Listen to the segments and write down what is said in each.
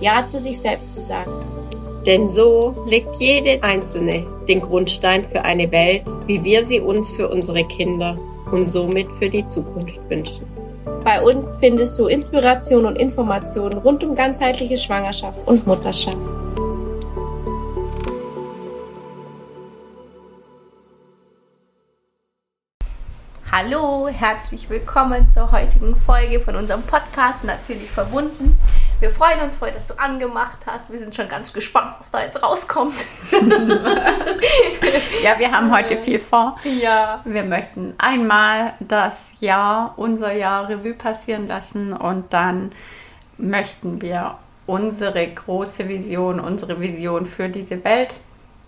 Ja zu sich selbst zu sagen. Denn so legt jede Einzelne den Grundstein für eine Welt, wie wir sie uns für unsere Kinder und somit für die Zukunft wünschen. Bei uns findest du Inspiration und Informationen rund um ganzheitliche Schwangerschaft und Mutterschaft. Hallo, herzlich willkommen zur heutigen Folge von unserem Podcast Natürlich verbunden. Wir freuen uns voll, dass du angemacht hast. Wir sind schon ganz gespannt, was da jetzt rauskommt. ja, wir haben heute viel vor. Ja. Wir möchten einmal das Jahr, unser Jahr Revue passieren lassen und dann möchten wir unsere große Vision, unsere Vision für diese Welt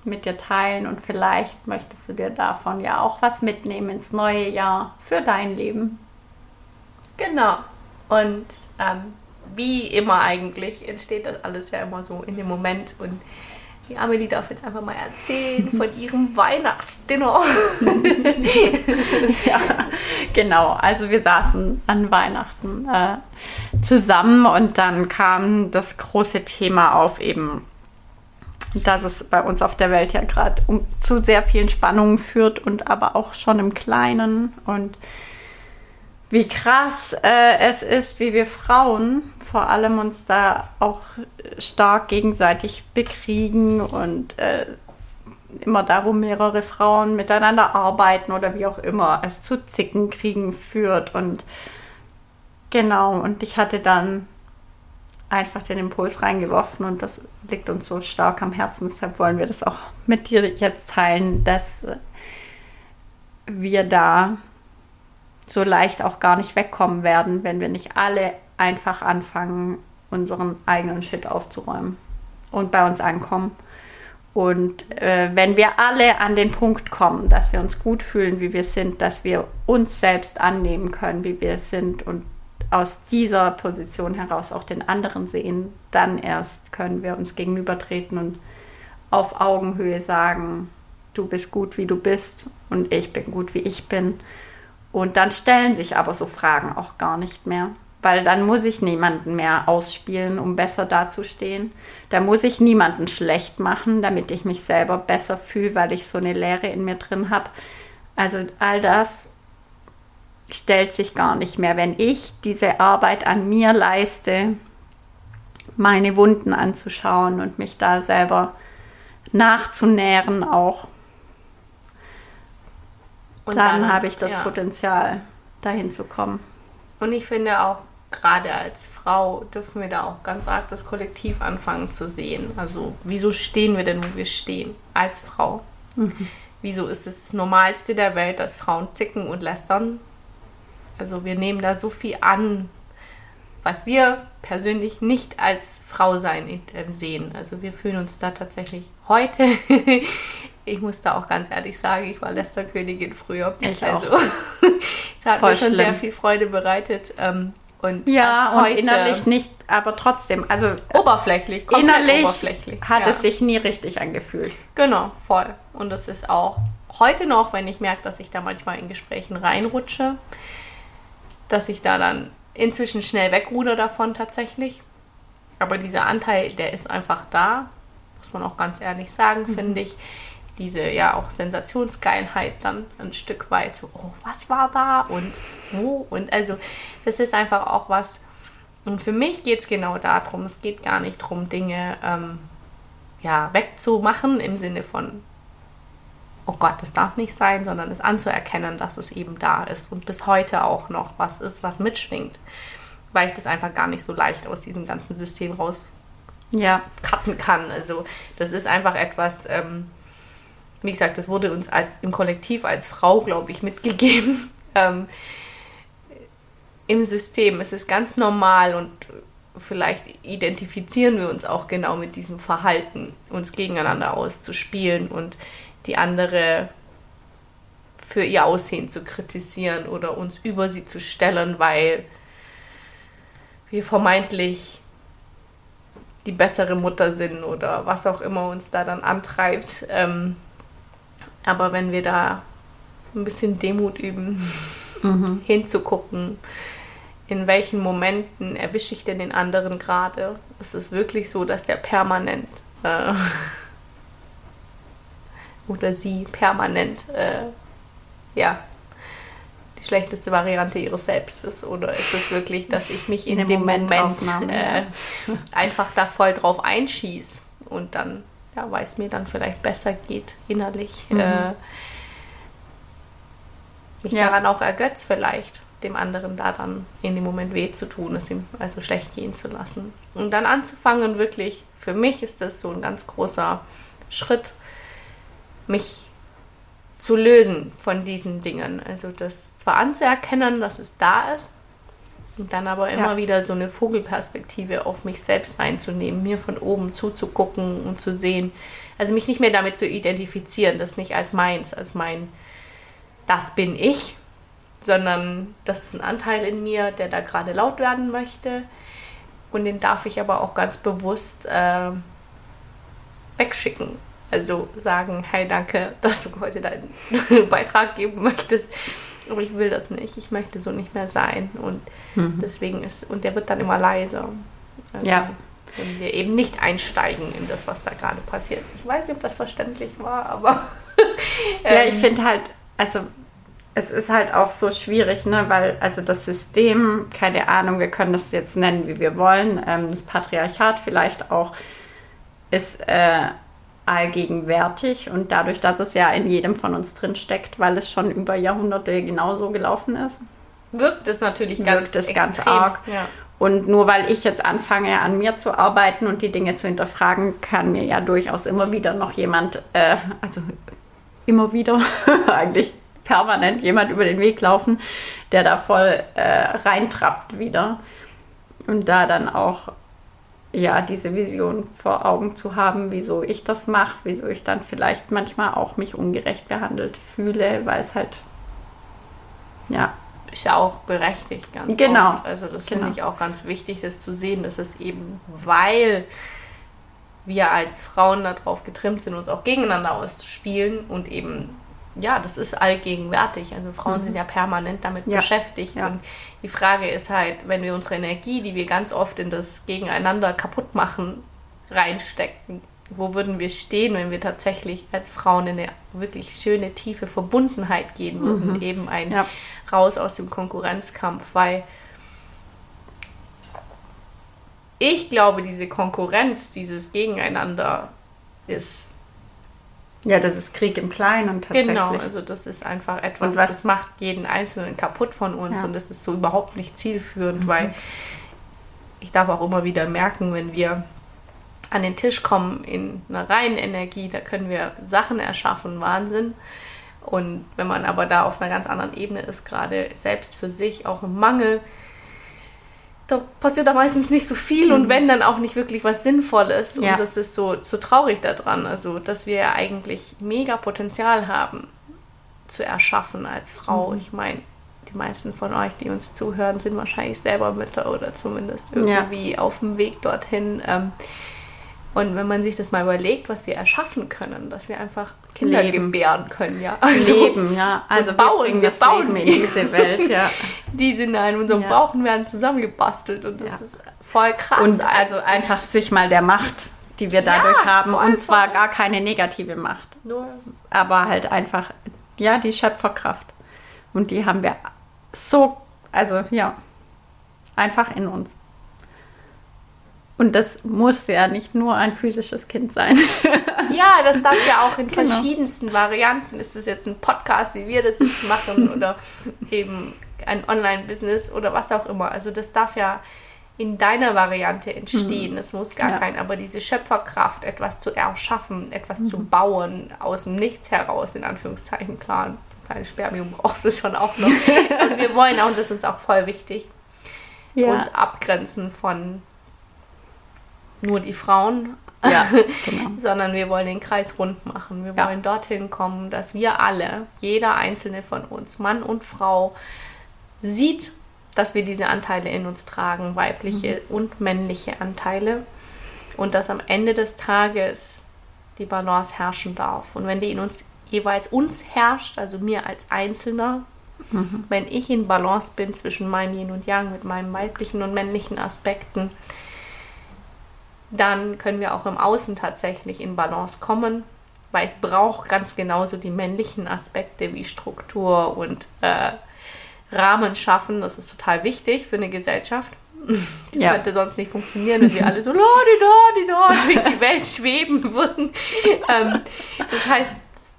mit dir teilen und vielleicht möchtest du dir davon ja auch was mitnehmen ins neue Jahr für dein Leben. Genau. Und ähm, wie immer eigentlich entsteht das alles ja immer so in dem Moment und die Amelie darf jetzt einfach mal erzählen von ihrem Weihnachtsdinner. ja, genau. Also wir saßen an Weihnachten äh, zusammen und dann kam das große Thema auf eben dass es bei uns auf der Welt ja gerade um, zu sehr vielen Spannungen führt und aber auch schon im Kleinen und wie krass äh, es ist, wie wir Frauen vor allem uns da auch stark gegenseitig bekriegen und äh, immer da, wo mehrere Frauen miteinander arbeiten oder wie auch immer, es zu Zicken kriegen führt und genau, und ich hatte dann einfach den Impuls reingeworfen und das liegt uns so stark am Herzen. Deshalb wollen wir das auch mit dir jetzt teilen, dass wir da so leicht auch gar nicht wegkommen werden, wenn wir nicht alle einfach anfangen, unseren eigenen Shit aufzuräumen und bei uns ankommen. Und äh, wenn wir alle an den Punkt kommen, dass wir uns gut fühlen, wie wir sind, dass wir uns selbst annehmen können, wie wir sind und aus dieser Position heraus auch den anderen sehen, dann erst können wir uns gegenübertreten und auf Augenhöhe sagen, du bist gut, wie du bist und ich bin gut, wie ich bin. Und dann stellen sich aber so Fragen auch gar nicht mehr, weil dann muss ich niemanden mehr ausspielen, um besser dazustehen. Da muss ich niemanden schlecht machen, damit ich mich selber besser fühle, weil ich so eine Leere in mir drin habe. Also all das stellt sich gar nicht mehr. Wenn ich diese Arbeit an mir leiste, meine Wunden anzuschauen und mich da selber nachzunähren auch, und dann, dann habe ich das ja. Potenzial, dahin zu kommen. Und ich finde auch, gerade als Frau dürfen wir da auch ganz arg das Kollektiv anfangen zu sehen. Also, wieso stehen wir denn, wo wir stehen, als Frau? Mhm. Wieso ist es das Normalste der Welt, dass Frauen zicken und lästern? Also wir nehmen da so viel an, was wir persönlich nicht als Frau sein sehen. Also wir fühlen uns da tatsächlich heute. Ich muss da auch ganz ehrlich sagen, ich war Lästerkönigin früher. Ich also auch. es hat Voll mir schon schlimm. sehr viel Freude bereitet. Ähm, und ja, und innerlich nicht, aber trotzdem, also oberflächlich, innerlich oberflächlich. hat ja. es sich nie richtig angefühlt. Genau, voll. Und das ist auch heute noch, wenn ich merke, dass ich da manchmal in Gesprächen reinrutsche, dass ich da dann inzwischen schnell wegruder davon tatsächlich. Aber dieser Anteil, der ist einfach da, muss man auch ganz ehrlich sagen, mhm. finde ich. Diese ja auch Sensationsgeilheit dann ein Stück weit so, oh, was war da und wo? Und also, das ist einfach auch was. Und für mich geht es genau darum, es geht gar nicht darum, Dinge ähm, ja, wegzumachen im Sinne von oh Gott, das darf nicht sein, sondern es anzuerkennen, dass es eben da ist und bis heute auch noch was ist, was mitschwingt. Weil ich das einfach gar nicht so leicht aus diesem ganzen System raus ja. cutten kann. Also das ist einfach etwas, ähm, wie gesagt, das wurde uns als im Kollektiv als Frau, glaube ich, mitgegeben. Ähm, Im System. Es ist ganz normal und vielleicht identifizieren wir uns auch genau mit diesem Verhalten, uns gegeneinander auszuspielen und die andere für ihr Aussehen zu kritisieren oder uns über sie zu stellen, weil wir vermeintlich die bessere Mutter sind oder was auch immer uns da dann antreibt. Ähm, aber wenn wir da ein bisschen Demut üben, mhm. hinzugucken, in welchen Momenten erwische ich denn den anderen gerade? Ist es wirklich so, dass der permanent äh, oder sie permanent äh, ja die schlechteste Variante ihres Selbst ist? Oder ist es wirklich, dass ich mich in, in dem Moment, Moment äh, einfach da voll drauf einschieße und dann, ja, weil es mir dann vielleicht besser geht innerlich, mhm. äh, mich ja. daran auch ergötzt vielleicht, dem anderen da dann in dem Moment weh zu tun, es ihm also schlecht gehen zu lassen. Und dann anzufangen, wirklich, für mich ist das so ein ganz großer Schritt, mich zu lösen von diesen Dingen. Also das zwar anzuerkennen, dass es da ist, und dann aber immer ja. wieder so eine Vogelperspektive auf mich selbst reinzunehmen, mir von oben zuzugucken und zu sehen. Also mich nicht mehr damit zu identifizieren, das nicht als meins, als mein, das bin ich, sondern das ist ein Anteil in mir, der da gerade laut werden möchte. Und den darf ich aber auch ganz bewusst äh, wegschicken also sagen, hey, danke, dass du heute deinen Beitrag geben möchtest. Aber ich will das nicht. Ich möchte so nicht mehr sein. Und mhm. deswegen ist, und der wird dann immer leiser. Also, ja. Wenn wir eben nicht einsteigen in das, was da gerade passiert. Ich weiß nicht, ob das verständlich war, aber. ähm, ja, ich finde halt, also es ist halt auch so schwierig, ne? weil also das System, keine Ahnung, wir können das jetzt nennen, wie wir wollen, ähm, das Patriarchat vielleicht auch, ist äh, allgegenwärtig und dadurch, dass es ja in jedem von uns drin steckt, weil es schon über Jahrhunderte genauso gelaufen ist, wirkt es natürlich ganz, wirkt es ganz arg. Ja. Und nur weil ich jetzt anfange, an mir zu arbeiten und die Dinge zu hinterfragen, kann mir ja durchaus immer wieder noch jemand, äh, also immer wieder eigentlich permanent jemand über den Weg laufen, der da voll äh, reintrappt wieder. Und da dann auch ja, diese Vision vor Augen zu haben, wieso ich das mache, wieso ich dann vielleicht manchmal auch mich ungerecht behandelt fühle, weil es halt, ja. Ist ja auch berechtigt, ganz genau. oft. Also das genau. finde ich auch ganz wichtig, das zu sehen, dass es eben, weil wir als Frauen darauf getrimmt sind, uns auch gegeneinander auszuspielen und eben ja, das ist allgegenwärtig. Also Frauen mhm. sind ja permanent damit ja. beschäftigt. Ja. Und die Frage ist halt, wenn wir unsere Energie, die wir ganz oft in das Gegeneinander kaputt machen, reinstecken, wo würden wir stehen, wenn wir tatsächlich als Frauen in eine wirklich schöne, tiefe Verbundenheit gehen würden, mhm. eben ein ja. raus aus dem Konkurrenzkampf, weil ich glaube, diese Konkurrenz, dieses Gegeneinander ist ja, das ist Krieg im Kleinen tatsächlich. Genau, also das ist einfach etwas, das macht jeden Einzelnen kaputt von uns ja. und das ist so überhaupt nicht zielführend, mhm. weil ich darf auch immer wieder merken, wenn wir an den Tisch kommen in einer reinen Energie, da können wir Sachen erschaffen, Wahnsinn. Und wenn man aber da auf einer ganz anderen Ebene ist, gerade selbst für sich auch im Mangel, da passiert da meistens nicht so viel mhm. und wenn dann auch nicht wirklich was Sinnvolles. Ja. Und das ist so, so traurig daran, also dass wir ja eigentlich mega Potenzial haben zu erschaffen als Frau. Mhm. Ich meine, die meisten von euch, die uns zuhören, sind wahrscheinlich selber Mütter oder zumindest irgendwie ja. auf dem Weg dorthin. Ähm, und wenn man sich das mal überlegt, was wir erschaffen können, dass wir einfach Kinder Leben. gebären können, ja. Also, Leben, ja. Also bauen, wir bauen Leben in diese Welt, ja. Die sind da in unserem ja. Bauch und werden zusammengebastelt und das ja. ist voll krass. Und also einfach sich mal der Macht, die wir dadurch ja, haben und zwar gar keine negative Macht, Nur. aber halt einfach ja die Schöpferkraft und die haben wir so, also ja, einfach in uns. Und das muss ja nicht nur ein physisches Kind sein. ja, das darf ja auch in genau. verschiedensten Varianten. Ist es jetzt ein Podcast, wie wir das jetzt machen, oder eben ein Online-Business oder was auch immer. Also das darf ja in deiner Variante entstehen. Es mhm. muss gar ja. kein, aber diese Schöpferkraft, etwas zu erschaffen, etwas mhm. zu bauen, aus dem Nichts heraus, in Anführungszeichen, klar, ein kleines Spermium brauchst du schon auch noch. und wir wollen auch, und das ist uns auch voll wichtig, ja. uns abgrenzen von nur die Frauen, Ja, genau. sondern wir wollen den Kreis rund machen. Wir Ja. wollen dorthin kommen, dass wir alle, jeder einzelne von uns, Mann und Frau, sieht, dass wir diese Anteile in uns tragen, weibliche und männliche Anteile. Und dass am Ende des Tages die Balance herrschen darf. Und wenn die in uns jeweils uns herrscht, also mir als Einzelner, wenn ich in Balance bin zwischen meinem Yin und Yang mit meinen weiblichen und männlichen Aspekten, dann können wir auch im Außen tatsächlich in Balance kommen, weil es braucht ganz genauso die männlichen Aspekte wie Struktur und äh, Rahmen schaffen. Das ist total wichtig für eine Gesellschaft. Die Ja. könnte sonst nicht funktionieren, wenn wir alle so la di da di da durch die Welt schweben würden. Ähm, das heißt,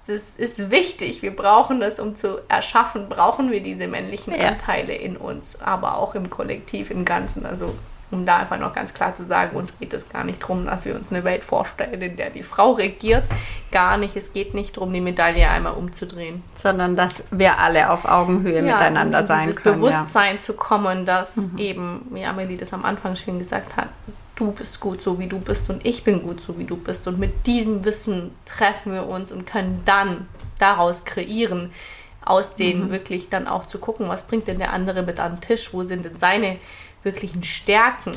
das ist wichtig. Wir brauchen das, um zu erschaffen, brauchen wir diese männlichen Ja. Anteile in uns, aber auch im Kollektiv, im Ganzen. Also um da einfach noch ganz klar zu sagen, uns geht es gar nicht darum, dass wir uns eine Welt vorstellen, in der die Frau regiert. Gar nicht. Es geht nicht darum, die Medaille einmal umzudrehen. Sondern dass wir alle auf Augenhöhe miteinander in sein dieses können. Bewusstsein zu kommen, dass eben, wie Amelie das am Anfang schon gesagt hat, du bist gut so, wie du bist und ich bin gut so, wie du bist. Und mit diesem Wissen treffen wir uns und können dann daraus kreieren, aus denen wirklich dann auch zu gucken, was bringt denn der andere mit an den Tisch, wo sind denn seine wirklichen Stärken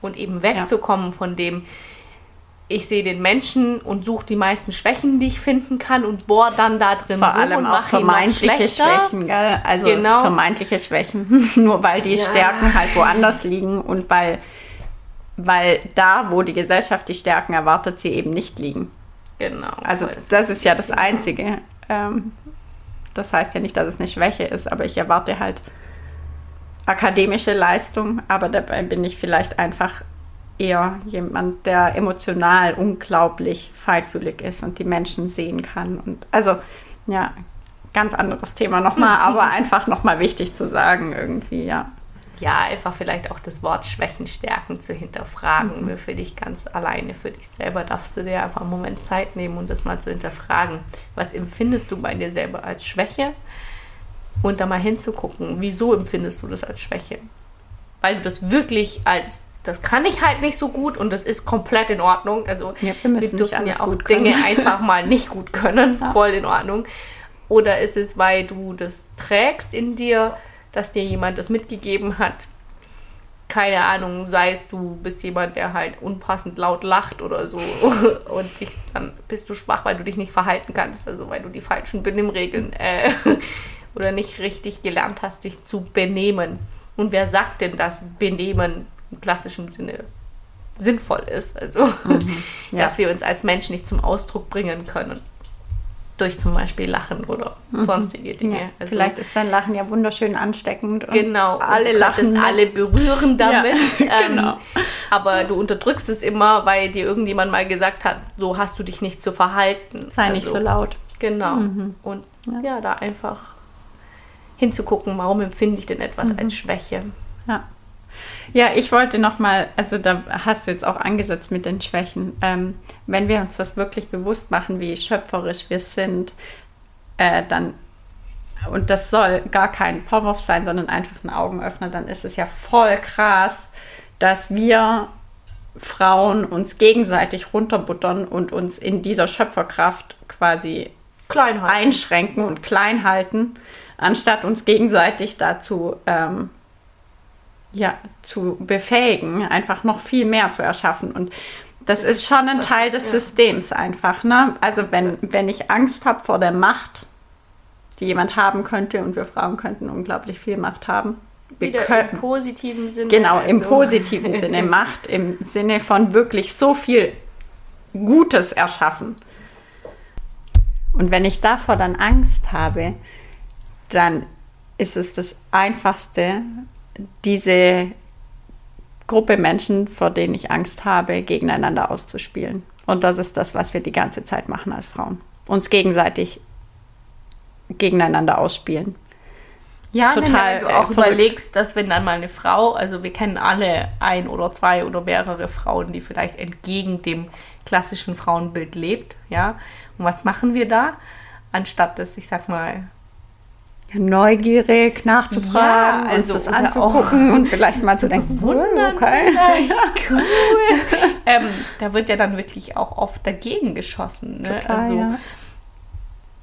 und eben wegzukommen von dem, ich sehe den Menschen und suche die meisten Schwächen, die ich finden kann und bohr dann da drin Vor allem und mache ihn noch vermeintliche schlechter. Schwächen, gell? Also Genau. vermeintliche Schwächen. Nur weil die Ja. Stärken halt woanders liegen und weil, weil da, wo die Gesellschaft die Stärken erwartet, sie eben nicht liegen. Genau. Also das ist ja das Einzige. Ähm, das heißt ja nicht, dass es eine Schwäche ist, aber ich erwarte halt akademische Leistung, aber dabei bin ich vielleicht einfach eher jemand, der emotional unglaublich feinfühlig ist und die Menschen sehen kann. Und also, ja, ganz anderes Thema nochmal, aber einfach nochmal wichtig zu sagen irgendwie, ja. Ja, einfach vielleicht auch das Wort Schwächen, Stärken zu hinterfragen. Nur für dich ganz alleine, für dich selber darfst du dir einfach einen Moment Zeit nehmen und das mal zu hinterfragen. Was empfindest du bei dir selber als Schwäche? Und da mal hinzugucken, wieso empfindest du das als Schwäche? Weil du das wirklich als, das kann ich halt nicht so gut und das ist komplett in Ordnung. Also Ja, wir nicht dürfen ja auch. Dinge einfach mal nicht gut können, voll in Ordnung. Oder ist es, weil du das trägst in dir, dass dir jemand das mitgegeben hat? Keine Ahnung, sei es du bist jemand, der halt unpassend laut lacht oder so und dich, dann bist du schwach, weil du dich nicht verhalten kannst, also weil du die falschen Benimmregeln äh, oder nicht richtig gelernt hast, dich zu benehmen. Und wer sagt denn, dass Benehmen im klassischen Sinne sinnvoll ist? Also, Ja. dass wir uns als Mensch nicht zum Ausdruck bringen können. Durch zum Beispiel Lachen oder sonstige Dinge. ja. Also, Vielleicht ist dein Lachen ja wunderschön ansteckend. Und Genau, alle du lachen. könntest mit. alle berühren damit. genau. ähm, aber du unterdrückst es immer, weil dir irgendjemand mal gesagt hat, so hast du dich nicht zu verhalten. Sei nicht Also, so laut. Genau. Und ja. da einfach hinzugucken, warum empfinde ich denn etwas Mhm. als Schwäche. Ja. Ja, ich wollte noch mal, also da hast du jetzt auch angesetzt mit den Schwächen. Ähm, wenn wir uns das wirklich bewusst machen, wie schöpferisch wir sind, äh, dann und das soll gar kein Vorwurf sein, sondern einfach ein Augenöffner, dann ist es ja voll krass, dass wir Frauen uns gegenseitig runterbuttern und uns in dieser Schöpferkraft quasi. Einschränken und klein halten, anstatt uns gegenseitig dazu ähm, ja, zu befähigen, einfach noch viel mehr zu erschaffen. Und das, Das ist schon ein Teil des ja. Systems einfach. Ne? Also wenn, wenn ich Angst habe vor der Macht, die jemand haben könnte, und wir Frauen könnten unglaublich viel Macht haben. Wir Wieder können, im positiven Sinne. Genau, im also- positiven Sinne. Macht im Sinne von wirklich so viel Gutes erschaffen. Und wenn ich davor dann Angst habe, dann ist es das Einfachste, diese Gruppe Menschen, vor denen ich Angst habe, gegeneinander auszuspielen. Und das ist das, was wir die ganze Zeit machen als Frauen. Uns gegenseitig gegeneinander ausspielen. Ja, Total. Wenn du äh, auch verrückt. überlegst, dass wenn dann mal eine Frau, also wir kennen alle ein oder zwei oder mehrere Frauen, die vielleicht entgegen dem klassischen Frauenbild lebt, ja. Und was machen wir da? Anstatt das, ich sag mal, neugierig nachzufragen, Ja, also uns das anzugucken und vielleicht mal zu denken, wundern okay. cool, ähm, da wird ja dann wirklich auch oft dagegen geschossen. Ne? Total, also ja.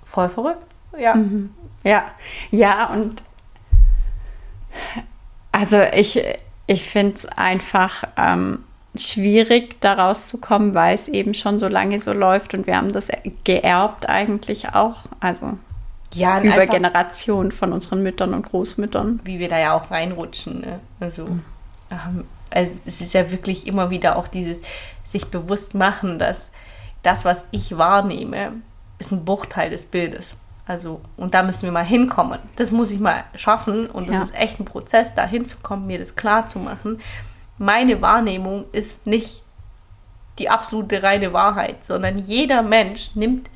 voll verrückt. Ja. Ja, ja, und also ich, ich finde es einfach ähm, schwierig, da rauszukommen, weil es eben schon so lange so läuft und wir haben das geerbt eigentlich auch. Also Ja, über einfach, Generationen von unseren Müttern und Großmüttern. wie wir da ja auch reinrutschen. Ne? Also, ähm, also es ist ja wirklich immer wieder auch dieses sich bewusst machen, dass das, was ich wahrnehme, ist ein Bruchteil des Bildes. Also, und da müssen wir mal hinkommen. Das muss ich mal schaffen und das Ja. ist echt ein Prozess, da hinzukommen, mir das klar zu machen. Meine Wahrnehmung ist nicht die absolute reine Wahrheit, sondern jeder Mensch nimmt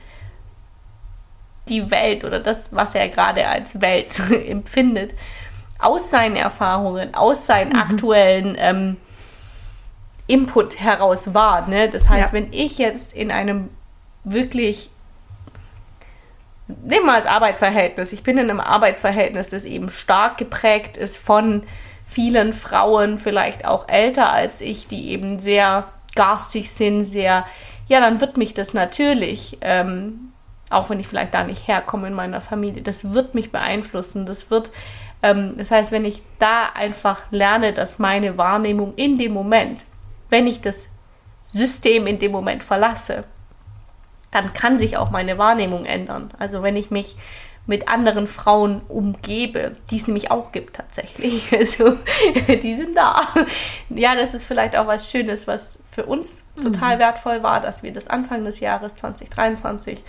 die Welt oder das, was er gerade als Welt empfindet, aus seinen Erfahrungen, aus seinen aktuellen ähm, Input heraus wahr. Ne? Das heißt, Ja. wenn ich jetzt in einem wirklich nehmen wir als Arbeitsverhältnis. Ich bin in einem Arbeitsverhältnis, das eben stark geprägt ist von vielen Frauen, vielleicht auch älter als ich, die eben sehr garstig sind, sehr, ja, dann wird mich das natürlich, ähm, auch wenn ich vielleicht da nicht herkomme in meiner Familie, das wird mich beeinflussen. Das wird, ähm, das heißt, wenn ich da einfach lerne, dass meine Wahrnehmung in dem Moment, wenn ich das System in dem Moment verlasse, dann kann sich auch meine Wahrnehmung ändern. Also wenn ich mich mit anderen Frauen umgebe, die es nämlich auch gibt tatsächlich. Also die sind da. Ja, das ist vielleicht auch was Schönes, was für uns total wertvoll war, dass wir das Anfang des Jahres 2023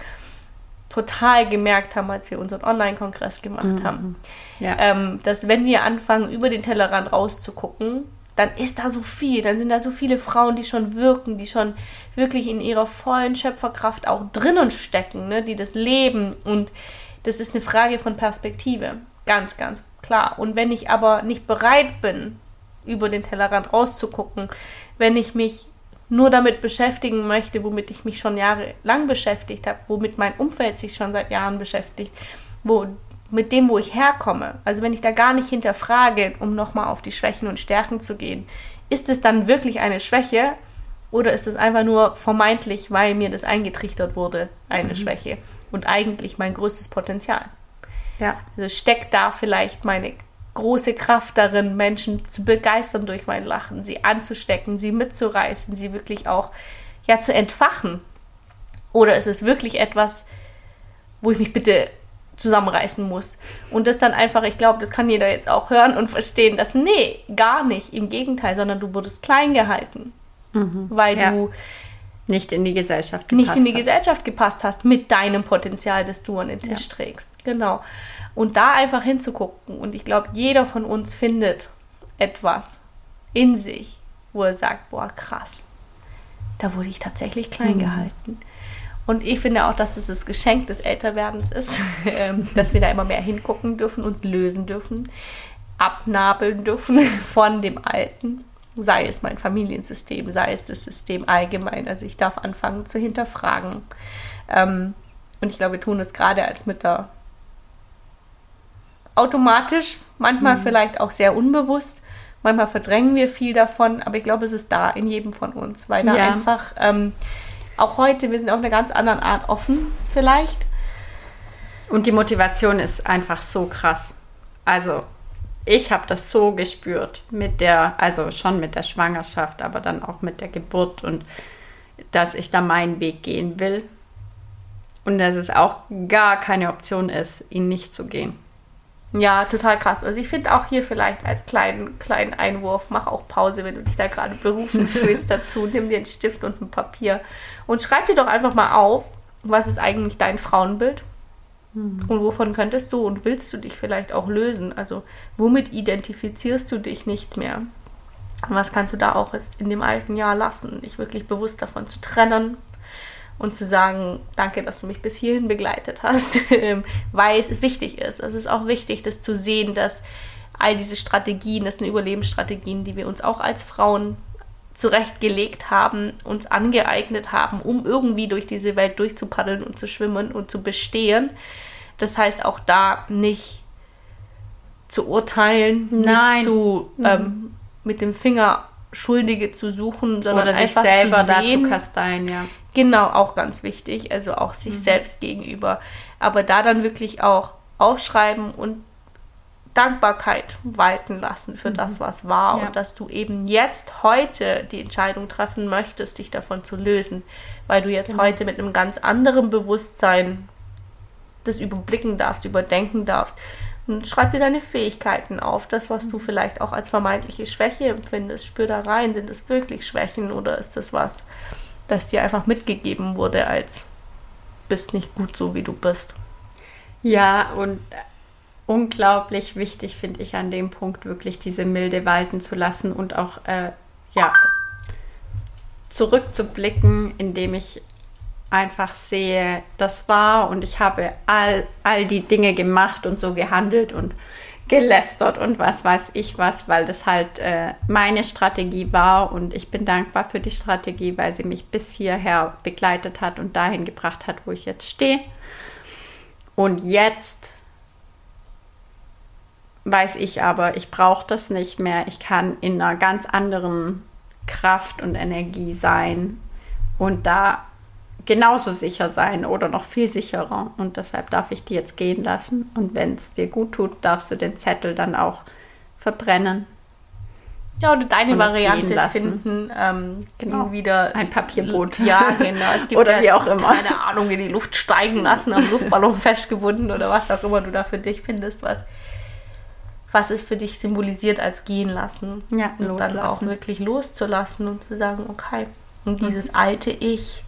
total gemerkt haben, als wir unseren Online-Kongress gemacht haben. Ja. Ähm, dass wenn wir anfangen, über den Tellerrand rauszugucken, dann ist da so viel, dann sind da so viele Frauen, die schon wirken, die schon wirklich in ihrer vollen Schöpferkraft auch drinnen stecken, ne? die das leben. Und das ist eine Frage von Perspektive, ganz, ganz klar. Und wenn ich aber nicht bereit bin, über den Tellerrand rauszugucken, wenn ich mich nur damit beschäftigen möchte, womit ich mich schon jahrelang beschäftigt habe, womit mein Umfeld sich schon seit Jahren beschäftigt, wo mit dem, wo ich herkomme. Also wenn ich da gar nicht hinterfrage, um nochmal auf die Schwächen und Stärken zu gehen, ist es dann wirklich eine Schwäche oder ist es einfach nur vermeintlich, weil mir das eingetrichtert wurde, eine Schwäche und eigentlich mein größtes Potenzial? ja. Also steckt da vielleicht meine große Kraft darin, Menschen zu begeistern durch mein Lachen, sie anzustecken, sie mitzureißen, sie wirklich auch ja zu entfachen? Oder ist es wirklich etwas, wo ich mich bitte zusammenreißen muss? Und das dann einfach, ich glaube, das kann jeder jetzt auch hören und verstehen, dass nee, gar nicht, im Gegenteil, sondern du wurdest klein gehalten, weil Ja. du Nicht in die Gesellschaft nicht in die hat. Gesellschaft gepasst hast mit deinem Potenzial, das du an den Tisch trägst. Genau. Und da einfach hinzugucken. Und ich glaube, jeder von uns findet etwas in sich, wo er sagt, boah, krass, da wurde ich tatsächlich klein gehalten. Und ich finde auch, dass es das Geschenk des Älterwerdens ist, ähm, dass wir da immer mehr hingucken dürfen, uns lösen dürfen, abnabeln dürfen von dem Alten sei es mein Familiensystem, sei es das System allgemein. Also ich darf anfangen zu hinterfragen. Ähm, und ich glaube, wir tun es gerade als Mütter automatisch, manchmal vielleicht auch sehr unbewusst. Manchmal verdrängen wir viel davon, aber ich glaube, es ist da in jedem von uns, weil da Ja. einfach ähm, auch heute, wir sind auf einer ganz anderen Art offen vielleicht. Und die Motivation ist einfach so krass. Also, ich habe das so gespürt mit der, also schon mit der Schwangerschaft, aber dann auch mit der Geburt und dass ich da meinen Weg gehen will. Und dass es auch gar keine Option ist, ihn nicht zu gehen. Ja, total krass. Also ich finde auch hier vielleicht als kleinen, kleinen Einwurf, mach auch Pause, wenn du dich da gerade berufen fühlst dazu. Nimm dir einen Stift und ein Papier und schreib dir doch einfach mal auf, was ist eigentlich dein Frauenbild? Und wovon könntest du und willst du dich vielleicht auch lösen? Also womit identifizierst du dich nicht mehr? Und was kannst du da auch jetzt in dem alten Jahr lassen? Dich wirklich bewusst davon zu trennen und zu sagen, danke, dass du mich bis hierhin begleitet hast, weil es wichtig ist. Es ist auch wichtig, das zu sehen, dass all diese Strategien, das sind Überlebensstrategien, die wir uns auch als Frauen zurechtgelegt haben, uns angeeignet haben, um irgendwie durch diese Welt durchzupaddeln und zu schwimmen und zu bestehen. Das heißt auch da nicht zu urteilen, Nein. nicht zu ähm, mit dem Finger Schuldige zu suchen, sondern Oder sich einfach selber zu sehen, dazu kasteien, ja. Genau, auch ganz wichtig. Also auch sich selbst gegenüber. Aber da dann wirklich auch aufschreiben und Dankbarkeit walten lassen für das, was war. Ja. Und dass du eben jetzt heute die Entscheidung treffen möchtest, dich davon zu lösen. Weil du jetzt heute mit einem ganz anderen Bewusstsein das überblicken darfst, überdenken darfst. Und schreib dir deine Fähigkeiten auf, das, was du vielleicht auch als vermeintliche Schwäche empfindest. Spür da rein, sind es wirklich Schwächen oder ist das was, das dir einfach mitgegeben wurde als bist nicht gut so, wie du bist. Ja, und unglaublich wichtig finde ich an dem Punkt wirklich diese Milde walten zu lassen und auch äh, ja zurückzublicken, indem ich einfach sehe, das war und ich habe all, all die Dinge gemacht und so gehandelt und gelästert und was weiß ich was, weil das halt äh, meine Strategie war und ich bin dankbar für die Strategie, weil sie mich bis hierher begleitet hat und dahin gebracht hat, wo ich jetzt stehe. Und jetzt weiß ich aber, ich brauche das nicht mehr. Ich kann in einer ganz anderen Kraft und Energie sein und da genauso sicher sein oder noch viel sicherer. Und deshalb darf ich die jetzt gehen lassen. Und wenn es dir gut tut, darfst du den Zettel dann auch verbrennen. Ja, oder deine Variante finden, ähm, Genau. wieder Ein Papierboot. Ja, genau. Es gibt Oder ja, wie auch immer. Keine Ahnung, in die Luft steigen lassen, am Luftballon festgebunden oder was auch immer du da für dich findest, was, was es für dich symbolisiert als gehen lassen. Ja, und dann auch loslassen. wirklich loszulassen und zu sagen, okay, und dieses alte Ich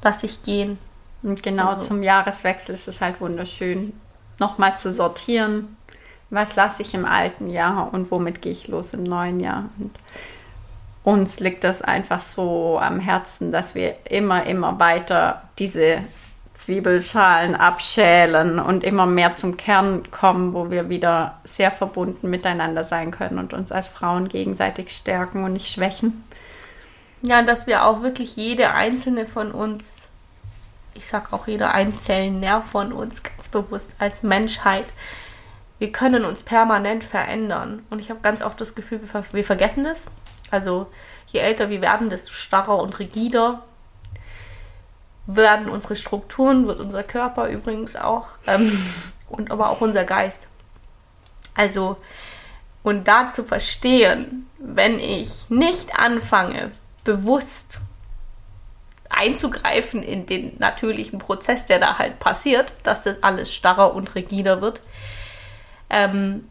lasse ich gehen. Und genau Also- zum Jahreswechsel ist es halt wunderschön, nochmal zu sortieren, was lasse ich im alten Jahr und womit gehe ich los im neuen Jahr. Und uns liegt das einfach so am Herzen, dass wir immer, immer weiter diese Zwiebelschalen abschälen und immer mehr zum Kern kommen, wo wir wieder sehr verbunden miteinander sein können und uns als Frauen gegenseitig stärken und nicht schwächen. Ja, dass wir auch wirklich jede einzelne von uns, ich sag auch jeder einzelne von uns ganz bewusst als Menschheit, wir können uns permanent verändern. Und ich habe ganz oft das Gefühl, wir, ver wir vergessen das. Also je älter wir werden, desto starrer und rigider werden unsere Strukturen, wird unser Körper übrigens auch ähm, und aber auch unser Geist. Also und da zu verstehen, wenn ich nicht anfange, bewusst einzugreifen in den natürlichen Prozess, der da halt passiert, dass das alles starrer und rigider wird, ähm,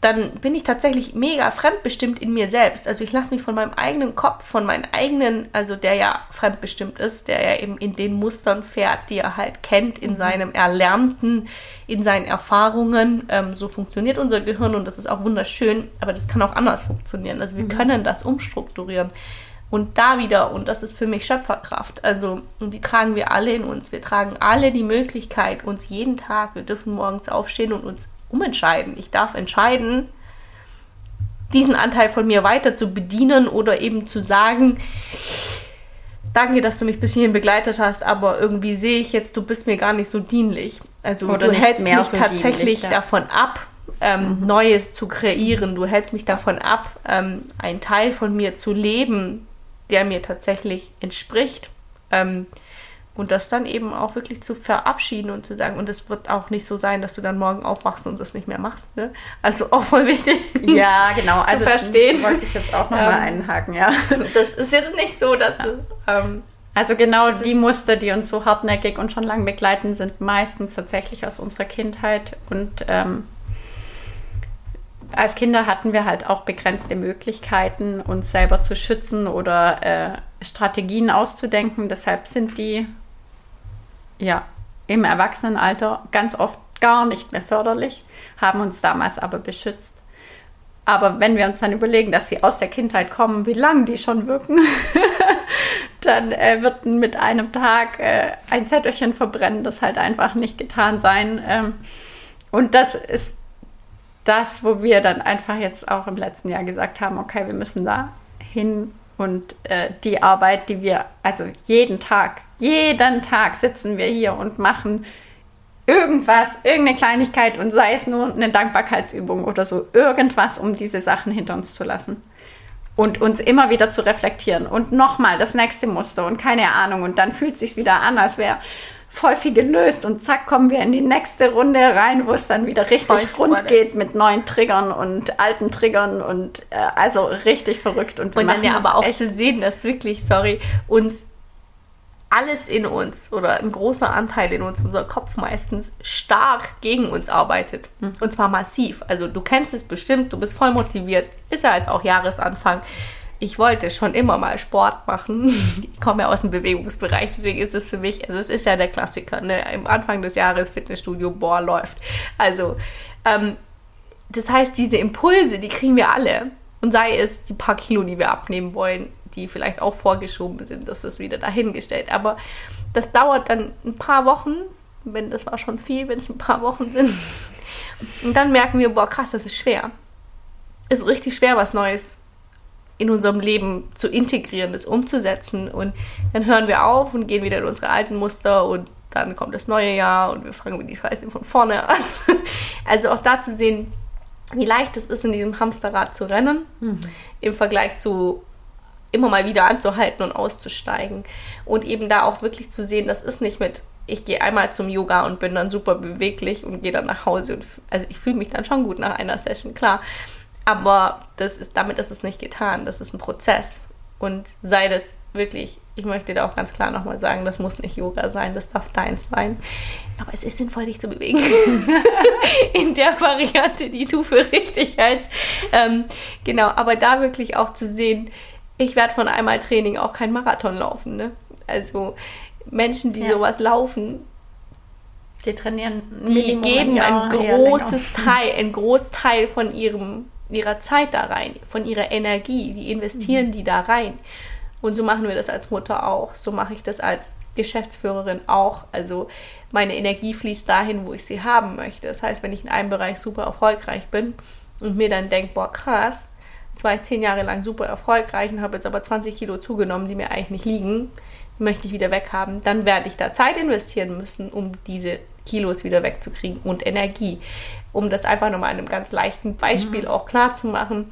dann bin ich tatsächlich mega fremdbestimmt in mir selbst. Also ich lasse mich von meinem eigenen Kopf, von meinem eigenen, also der ja fremdbestimmt ist, der ja eben in den Mustern fährt, die er halt kennt, in seinem Erlernten, in seinen Erfahrungen. Ähm, so funktioniert unser Gehirn und das ist auch wunderschön, aber das kann auch anders funktionieren. Also wir können das umstrukturieren. Und da wieder, und das ist für mich Schöpferkraft, also und die tragen wir alle in uns. Wir tragen alle die Möglichkeit, uns jeden Tag, wir dürfen morgens aufstehen und uns umentscheiden. Ich darf entscheiden, diesen Anteil von mir weiter zu bedienen oder eben zu sagen, danke, dass du mich bis hierhin begleitet hast, aber irgendwie sehe ich jetzt, du bist mir gar nicht so dienlich. Also Oder du hältst mich so tatsächlich davon ab, ähm, Neues zu kreieren. Du hältst mich davon ab, ähm, einen Teil von mir zu leben, der mir tatsächlich entspricht. Ähm, und das dann eben auch wirklich zu verabschieden und zu sagen, und es wird auch nicht so sein, dass du dann morgen aufwachst und das nicht mehr machst. Ne? Also auch voll wichtig. Ja, genau. Also verstehen. wollte ich jetzt auch nochmal Ähm, einhaken, ja. Das ist jetzt nicht so, dass das. Ähm, Also genau die Muster, die uns so hartnäckig und schon lang begleiten, sind meistens tatsächlich aus unserer Kindheit. Und ähm, als Kinder hatten wir halt auch begrenzte Möglichkeiten, uns selber zu schützen oder äh, Strategien auszudenken. Deshalb sind die ja im Erwachsenenalter ganz oft gar nicht mehr förderlich, haben uns damals aber beschützt. Aber wenn wir uns dann überlegen, dass sie aus der Kindheit kommen, wie lange die schon wirken, dann äh, wird mit einem Tag äh, ein Zettelchen verbrennen, das halt einfach nicht getan sein. Ähm, und das ist das, wo wir dann einfach jetzt auch im letzten Jahr gesagt haben, okay, wir müssen da hin und äh, die Arbeit, die wir, also jeden Tag, jeden Tag sitzen wir hier und machen irgendwas, irgendeine Kleinigkeit und sei es nur eine Dankbarkeitsübung oder so, irgendwas, um diese Sachen hinter uns zu lassen. und uns immer wieder zu reflektieren und nochmal das nächste Muster und keine Ahnung und dann fühlt es sich wieder an, als wäre voll viel gelöst und zack kommen wir in die nächste Runde rein, wo es dann wieder richtig rund geht mit neuen Triggern und alten Triggern und äh, also richtig verrückt und, und dann ja aber auch zu sehen, dass wirklich, sorry, uns alles in uns oder ein großer Anteil in uns, unser Kopf meistens, stark gegen uns arbeitet. Mhm. Und zwar massiv. Also du kennst es bestimmt, du bist voll motiviert. Ist ja jetzt auch Jahresanfang. Ich wollte schon immer mal Sport machen. Ich komme ja aus dem Bewegungsbereich, deswegen ist es für mich, also es ist ja der Klassiker, ne? Im Anfang des Jahres Fitnessstudio, boah, läuft. Also, ähm, das heißt, diese Impulse, die kriegen wir alle. Und sei es die paar Kilo, die wir abnehmen wollen, die vielleicht auch vorgeschoben sind, das ist wieder dahingestellt. Aber das dauert dann ein paar Wochen, wenn das war schon viel, wenn es ein paar Wochen sind. Und dann merken wir, boah, krass, das ist schwer. Ist richtig schwer, was Neues in unserem Leben zu integrieren, das umzusetzen. Und dann hören wir auf und gehen wieder in unsere alten Muster und dann kommt das neue Jahr und wir fangen mit die Scheiße von vorne an. Also auch da zu sehen, wie leicht es ist, in diesem Hamsterrad zu rennen, mhm. im Vergleich zu immer mal wieder anzuhalten und auszusteigen. Und eben da auch wirklich zu sehen, das ist nicht mit, ich gehe einmal zum Yoga und bin dann super beweglich und gehe dann nach Hause. Und, also ich fühle mich dann schon gut nach einer Session, klar. Aber das ist, damit ist es nicht getan. Das ist ein Prozess. Und sei das wirklich, ich möchte da auch ganz klar nochmal sagen, das muss nicht Yoga sein, das darf deins sein. Aber es ist sinnvoll, dich zu bewegen. In der Variante, die du für richtig hältst. Ähm, genau, aber da wirklich auch zu sehen, ich werde von einmal Training auch kein Marathon laufen. Ne? Also Menschen, die ja. sowas laufen, die trainieren, die geben ein großes Teil, ein Großteil von ihrem, ihrer Zeit da rein, von ihrer Energie, die investieren mhm. die da rein. Und so machen wir das als Mutter auch. So mache ich das als Geschäftsführerin auch. Also meine Energie fließt dahin, wo ich sie haben möchte. Das heißt, wenn ich in einem Bereich super erfolgreich bin und mir dann denke, boah, krass, ich zehn Jahre lang super erfolgreich und habe jetzt aber 20 Kilo zugenommen, die mir eigentlich nicht liegen, möchte ich wieder weghaben, dann werde ich da Zeit investieren müssen, um diese Kilos wieder wegzukriegen und Energie. Um das einfach nochmal an einem ganz leichten Beispiel mhm. auch klar zu machen.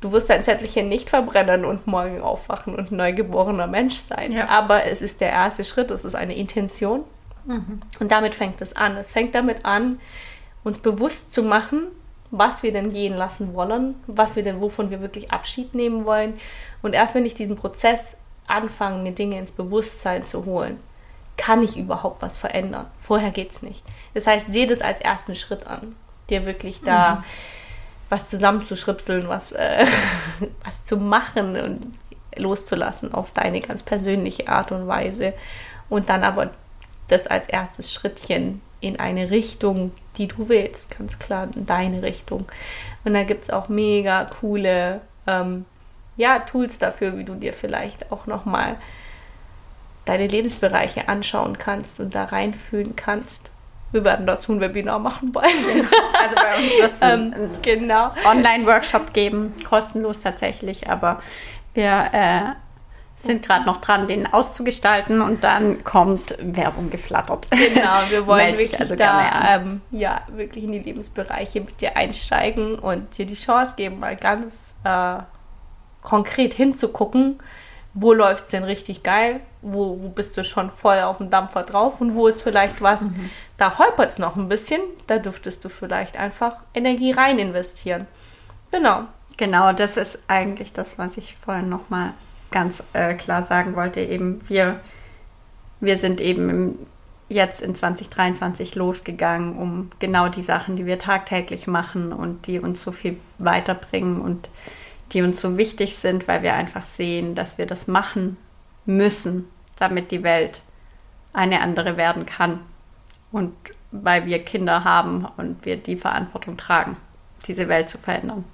Du wirst dein Zettelchen nicht verbrennen und morgen aufwachen und neugeborener Mensch sein. Ja. Aber es ist der erste Schritt, es ist eine Intention. Mhm. Und damit fängt es an. Es fängt damit an, uns bewusst zu machen, was wir denn gehen lassen wollen, was wir denn, wovon wir wirklich Abschied nehmen wollen. Und erst wenn ich diesen Prozess anfange, mir Dinge ins Bewusstsein zu holen, kann ich überhaupt was verändern. Vorher geht es nicht. Das heißt, sehe das als ersten Schritt an, dir wirklich da mhm. was zusammenzuschripseln, was, äh, was zu machen und loszulassen auf deine ganz persönliche Art und Weise. Und dann aber das als erstes Schrittchen in eine Richtung, die du willst, ganz klar in deine Richtung. Und da gibt es auch mega coole ähm, ja, Tools dafür, wie du dir vielleicht auch nochmal deine Lebensbereiche anschauen kannst und da reinfühlen kannst. Wir werden dazu ein Webinar machen bald. Also bei uns wird es einen ähm, genau. Online-Workshop geben, kostenlos tatsächlich, aber wir äh, sind gerade noch dran, den auszugestalten und dann kommt Werbung geflattert. Genau, wir wollen wirklich also da ähm, ja, wirklich in die Lebensbereiche mit dir einsteigen und dir die Chance geben, mal ganz äh, konkret hinzugucken, wo läuft es denn richtig geil, wo, wo bist du schon voll auf dem Dampfer drauf und wo ist vielleicht was, mhm. Da holpert es noch ein bisschen, da dürftest du vielleicht einfach Energie rein investieren. Genau. Genau, das ist eigentlich das, was ich vorhin nochmal ganz äh, klar sagen wollte, eben wir, wir sind eben im, jetzt in 2023 losgegangen, um genau die Sachen, die wir tagtäglich machen und die uns so viel weiterbringen und die uns so wichtig sind, weil wir einfach sehen, dass wir das machen müssen, damit die Welt eine andere werden kann. Und weil wir Kinder haben und wir die Verantwortung tragen, diese Welt zu verändern.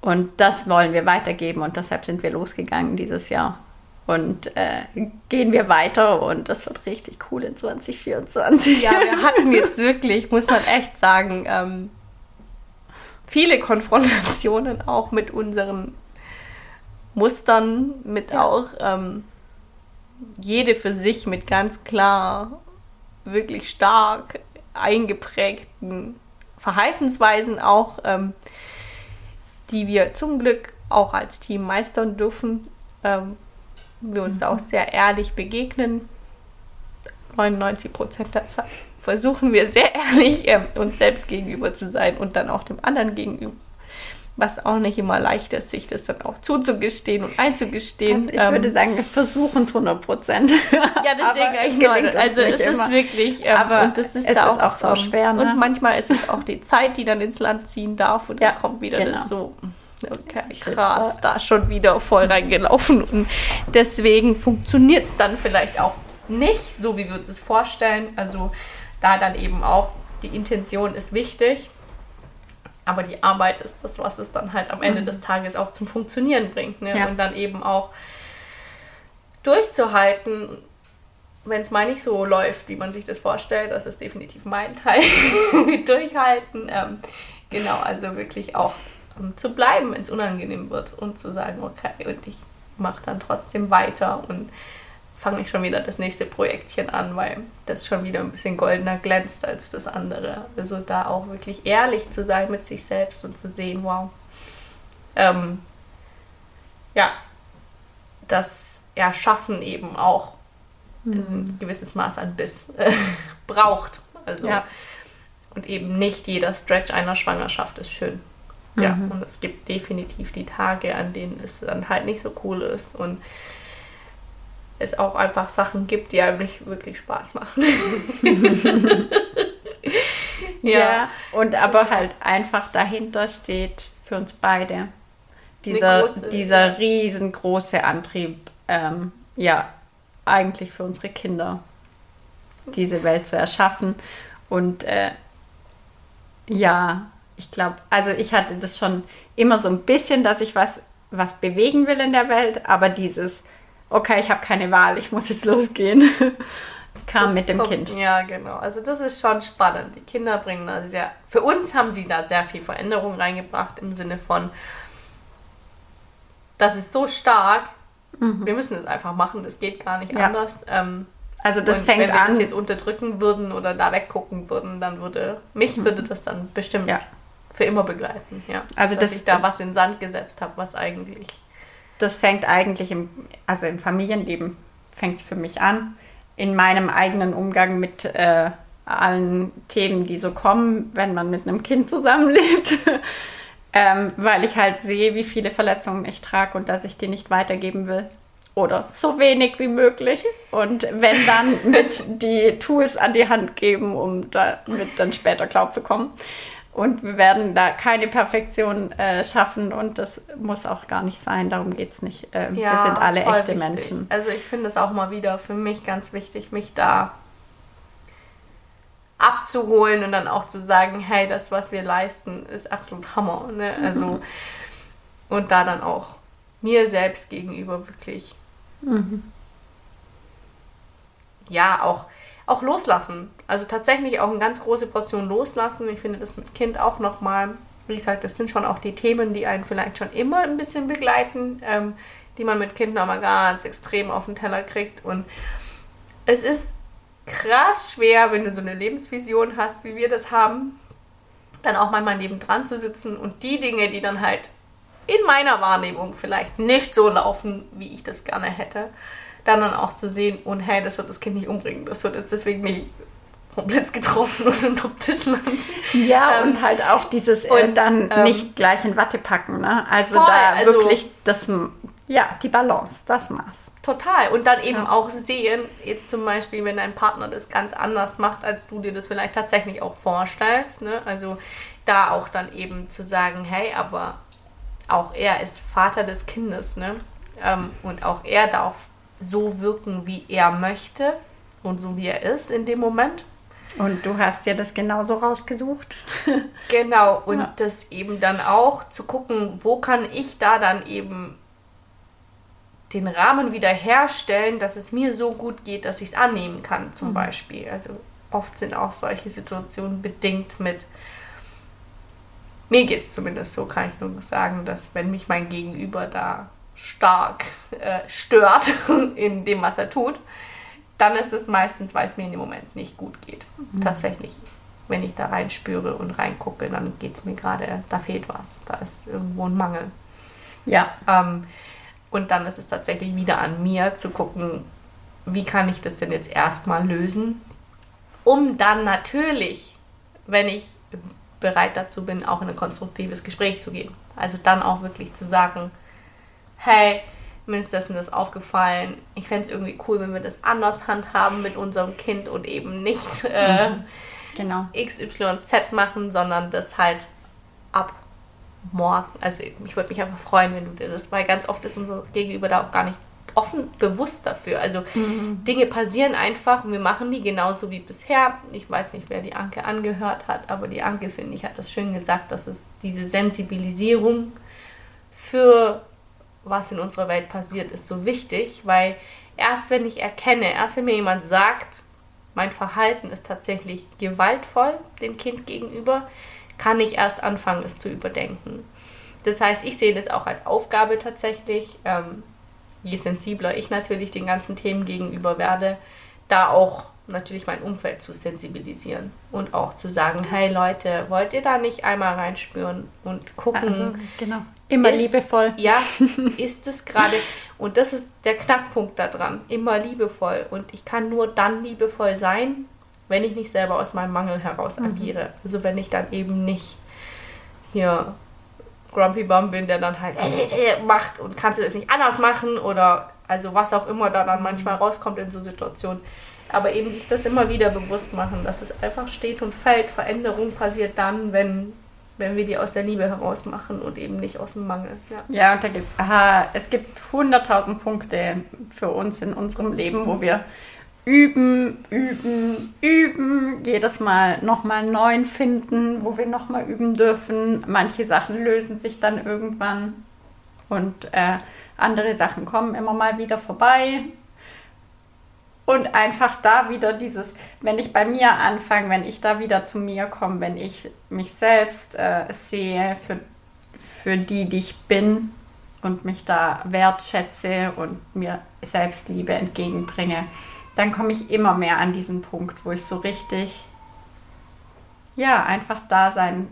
Und das wollen wir weitergeben und deshalb sind wir losgegangen dieses Jahr. Und äh, gehen wir weiter und das wird richtig cool in 2024. Ja, wir hatten jetzt wirklich, muss man echt sagen, ähm, viele Konfrontationen auch mit unseren Mustern, mit ja. auch ähm, jede für sich mit ganz klar, wirklich stark eingeprägten Verhaltensweisen auch. Ähm, die wir zum Glück auch als Team meistern dürfen. Ähm, wir uns mhm. da auch sehr ehrlich begegnen. 99 Prozent der Zeit versuchen wir sehr ehrlich ähm, uns selbst gegenüber zu sein und dann auch dem anderen gegenüber. Was auch nicht immer leicht ist, sich das dann auch zuzugestehen und einzugestehen. Also ich ähm, würde sagen, wir versuchen es 100 Prozent. Ja, das denke ich nicht. Also es immer. ist wirklich, ähm, aber und das ist es da ist auch, so schwer. Ne? Und manchmal ist es auch die Zeit, die dann ins Land ziehen darf und ja, dann kommt wieder genau. das so okay, krass, da schon wieder voll reingelaufen. Und deswegen funktioniert es dann vielleicht auch nicht, so wie wir uns es vorstellen. Also da dann eben auch, die Intention ist wichtig, aber die Arbeit ist das, was es dann halt am Ende mhm. des Tages auch zum Funktionieren bringt. Ne? Ja. Und dann eben auch durchzuhalten, wenn es mal nicht so läuft, wie man sich das vorstellt, das ist definitiv mein Teil, durchhalten. Ähm, genau, also wirklich auch um, zu bleiben, wenn es unangenehm wird und zu sagen, okay, und ich mache dann trotzdem weiter und fange nicht schon wieder das nächste Projektchen an, weil das schon wieder ein bisschen goldener glänzt als das andere. Also da auch wirklich ehrlich zu sein mit sich selbst und zu sehen, wow, ähm, ja, das Erschaffen eben auch mhm. ein gewisses Maß an Biss äh, braucht. Also ja. und eben nicht jeder Stretch einer Schwangerschaft ist schön. Mhm. Ja, und es gibt definitiv die Tage, an denen es dann halt nicht so cool ist und es auch einfach Sachen gibt, die einem nicht wirklich Spaß machen. ja. ja. und aber halt einfach dahinter steht für uns beide dieser, große, dieser riesengroße Antrieb, ähm, ja, eigentlich für unsere Kinder, diese Welt zu erschaffen. Und äh, ja, ich glaube, also ich hatte das schon immer so ein bisschen, dass ich was, was bewegen will in der Welt, aber dieses, okay, ich habe keine Wahl, ich muss jetzt losgehen, kam das mit dem kommt, Kind. Ja, genau. Also das ist schon spannend. Die Kinder bringen da sehr, für uns haben die da sehr viel Veränderung reingebracht im Sinne von, das ist so stark, mhm. wir müssen es einfach machen, das geht gar nicht ja. anders. Ähm, also das fängt wenn wir an. das jetzt unterdrücken würden oder da weggucken würden, dann würde mich mhm. würde das dann bestimmt ja für immer begleiten. Ja. Also dass das, ich da was in den Sand gesetzt habe, was eigentlich. Das fängt eigentlich im, also im Familienleben fängt es für mich an. In meinem eigenen Umgang mit äh, allen Themen, die so kommen, wenn man mit einem Kind zusammenlebt. ähm, weil ich halt sehe, wie viele Verletzungen ich trage und dass ich die nicht weitergeben will. Oder so wenig wie möglich. Und wenn dann mit die Tools an die Hand geben, um damit dann später klar zu kommen. Und wir werden da keine Perfektion äh, schaffen und das muss auch gar nicht sein, darum geht es nicht. Ähm, ja, wir sind alle echte wichtig. Menschen. Also ich finde es auch mal wieder für mich ganz wichtig, mich da abzuholen und dann auch zu sagen, hey, das, was wir leisten, ist absolut Hammer. Ne? Also, mhm. und da dann auch mir selbst gegenüber wirklich, mhm. ja, auch auch loslassen. Also tatsächlich auch eine ganz große Portion loslassen. Ich finde das mit Kind auch nochmal, wie gesagt, das sind schon auch die Themen, die einen vielleicht schon immer ein bisschen begleiten, ähm, die man mit Kind nochmal ganz extrem auf den Teller kriegt. Und es ist krass schwer, wenn du so eine Lebensvision hast, wie wir das haben, dann auch manchmal nebendran zu sitzen und die Dinge, die dann halt in meiner Wahrnehmung vielleicht nicht so laufen, wie ich das gerne hätte, dann dann auch zu sehen, und hey, das wird das Kind nicht umbringen, das wird jetzt deswegen nicht vom Blitz getroffen und unterm Tisch landen. Ja, ähm, und halt auch dieses äh, und, dann ähm, nicht gleich in Watte packen, ne? Also voll, da also, wirklich das, ja, die Balance, das Maß. Total. Und dann eben ja. auch sehen, jetzt zum Beispiel, wenn dein Partner das ganz anders macht, als du dir das vielleicht tatsächlich auch vorstellst, ne? Also da auch dann eben zu sagen, hey, aber auch er ist Vater des Kindes, ne? Ähm, und auch er darf so wirken, wie er möchte und so wie er ist in dem Moment. Und du hast ja das genauso rausgesucht. genau, und ja. das eben dann auch zu gucken, wo kann ich da dann eben den Rahmen wieder herstellen, dass es mir so gut geht, dass ich es annehmen kann, zum mhm. Beispiel. Also oft sind auch solche Situationen bedingt mit, mir geht es zumindest so, kann ich nur sagen, dass wenn mich mein Gegenüber da stark äh, stört in dem, was er tut, dann ist es meistens, weil es mir in dem Moment nicht gut geht. Mhm. Tatsächlich. Wenn ich da reinspüre und reingucke, dann geht es mir gerade, da fehlt was. Da ist irgendwo ein Mangel. Ja. Ähm, und dann ist es tatsächlich wieder an mir zu gucken, wie kann ich das denn jetzt erstmal lösen, um dann natürlich, wenn ich bereit dazu bin, auch in ein konstruktives Gespräch zu gehen. Also dann auch wirklich zu sagen, hey, mir ist das und das aufgefallen. Ich fände es irgendwie cool, wenn wir das anders handhaben mit unserem Kind und eben nicht äh, Genau. XYZ machen, sondern das halt ab morgen. Also ich würde mich einfach freuen, wenn du dir das, weil ganz oft ist unser Gegenüber da auch gar nicht offen bewusst dafür. Also Dinge passieren einfach und wir machen die genauso wie bisher. Ich weiß nicht, wer die Anke angehört hat, aber die Anke, finde ich, hat das schön gesagt, dass es diese Sensibilisierung für was in unserer Welt passiert, ist so wichtig, weil erst wenn ich erkenne, erst wenn mir jemand sagt, mein Verhalten ist tatsächlich gewaltvoll dem Kind gegenüber, kann ich erst anfangen, es zu überdenken. Das heißt, ich sehe das auch als Aufgabe tatsächlich, ähm, je sensibler ich natürlich den ganzen Themen gegenüber werde, da auch natürlich mein Umfeld zu sensibilisieren und auch zu sagen, hey Leute, wollt ihr da nicht einmal reinspüren und gucken, Also, genau. Immer ist- liebevoll. Ja, ist es gerade. Und das ist der Knackpunkt daran. Immer liebevoll. Und ich kann nur dann liebevoll sein, wenn ich nicht selber aus meinem Mangel heraus Mhm. agiere. Also wenn ich dann eben nicht hier Grumpy Bum bin, der dann halt macht und kannst du das nicht anders machen oder also was auch immer da dann manchmal rauskommt in so Situationen. Aber eben sich das immer wieder bewusst machen, dass es einfach steht und fällt. Veränderung passiert dann, wenn, wenn wir die aus der Liebe heraus machen und eben nicht aus dem Mangel. Ja. Ja, und da gibt, aha, es gibt hunderttausend Punkte für uns in unserem Leben, wo wir üben, üben, üben, jedes Mal nochmal einen neuen finden, wo wir nochmal üben dürfen. Manche Sachen lösen sich dann irgendwann und äh, andere Sachen kommen immer mal wieder vorbei. Und einfach da wieder dieses, wenn ich bei mir anfange, wenn ich da wieder zu mir komme, wenn ich mich selbst äh, sehe für, für die, die ich bin und mich da wertschätze und mir Selbstliebe entgegenbringe, dann komme ich immer mehr an diesen Punkt, wo ich so richtig, ja, einfach da sein,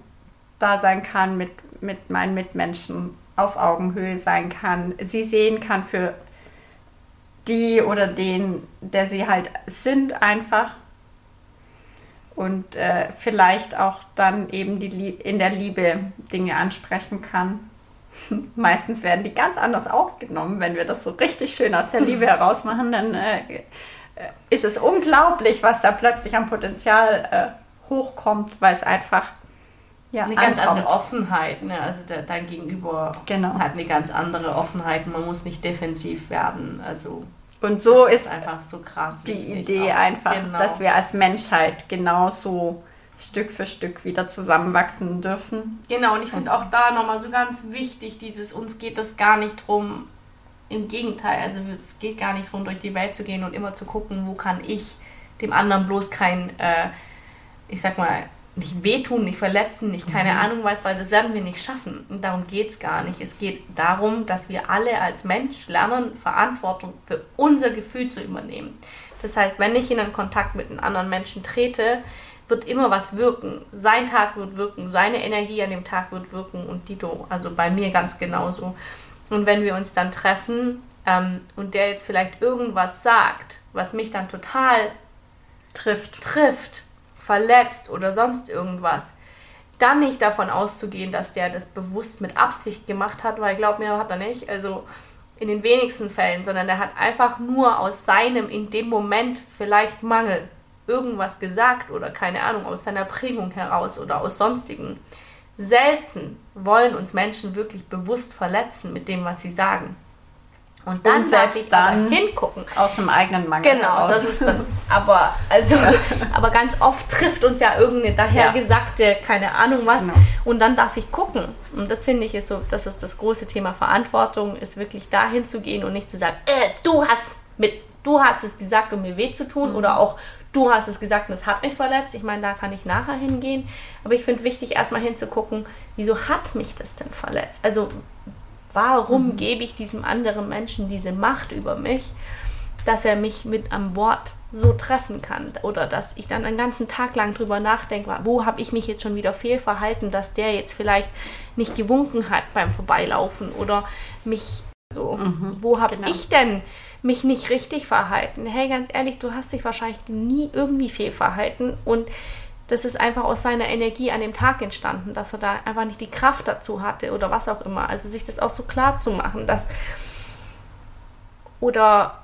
da sein kann mit, mit meinen Mitmenschen, auf Augenhöhe sein kann, sie sehen kann für die oder den, der sie halt sind einfach. Und äh, vielleicht auch dann eben die in der Liebe Dinge ansprechen kann. Meistens werden die ganz anders aufgenommen, wenn wir das so richtig schön aus der Liebe heraus machen, dann äh, äh, ist es unglaublich, was da plötzlich am Potenzial äh, hochkommt, weil es einfach ja, Eine ganz ankommt. andere Offenheit. Ne? Also der, dein Gegenüber Genau. hat eine ganz andere Offenheit. Man muss nicht defensiv werden. Also Und so das ist einfach so krass. die Idee auch. einfach, Genau. dass wir als Menschheit genauso Stück für Stück wieder zusammenwachsen dürfen. Genau, und ich finde auch da nochmal so ganz wichtig, dieses, uns geht das gar nicht drum, im Gegenteil, also es geht gar nicht drum, durch die Welt zu gehen und immer zu gucken, wo kann ich dem anderen bloß kein, äh, ich sag mal, nicht wehtun, nicht verletzen, nicht keine Ahnung was, weil das werden wir nicht schaffen. Und darum geht es gar nicht. Es geht darum, dass wir alle als Mensch lernen, Verantwortung für unser Gefühl zu übernehmen. Das heißt, wenn ich in einen Kontakt mit einem anderen Menschen trete, wird immer was wirken. Sein Tag wird wirken, seine Energie an dem Tag wird wirken und Dito, also bei mir ganz genauso. Und wenn wir uns dann treffen ähm, und der jetzt vielleicht irgendwas sagt, was mich dann total Trifft. trifft, verletzt oder sonst irgendwas, dann nicht davon auszugehen, dass der das bewusst mit Absicht gemacht hat, weil glaub mir, hat er nicht. Also in den wenigsten Fällen, sondern er hat einfach nur aus seinem in dem Moment vielleicht Mangel irgendwas gesagt oder keine Ahnung, aus seiner Prägung heraus oder aus sonstigen. Selten wollen uns Menschen wirklich bewusst verletzen mit dem, was sie sagen. Und dann Und darf ich da dann hingucken. Aus dem eigenen Mangel Genau, heraus. das ist dann. Aber also, aber ganz oft trifft uns ja irgendeine dahergesagte, keine Ahnung was. Genau. Und dann darf ich gucken. Und das finde ich ist so, das ist das große Thema Verantwortung, ist wirklich dahin zu gehen und nicht zu sagen, äh, du hast mit, du hast es gesagt, um mir weh zu tun, oder auch du hast es gesagt und es hat mich verletzt. Ich meine, da kann ich nachher hingehen. Aber ich finde wichtig, erstmal hinzugucken, wieso hat mich das denn verletzt? Also Warum gebe ich diesem anderen Menschen diese Macht über mich, dass er mich mit einem Wort so treffen kann oder dass ich dann einen ganzen Tag lang drüber nachdenke, wo habe ich mich jetzt schon wieder fehlverhalten, dass der jetzt vielleicht nicht gewunken hat beim Vorbeilaufen oder mich so, Mhm, wo habe genau. ich denn mich nicht richtig verhalten? Hey, ganz ehrlich, du hast dich wahrscheinlich nie irgendwie fehlverhalten und das ist einfach aus seiner Energie an dem Tag entstanden, dass er da einfach nicht die Kraft dazu hatte oder was auch immer. Also sich das auch so klar zu machen, dass oder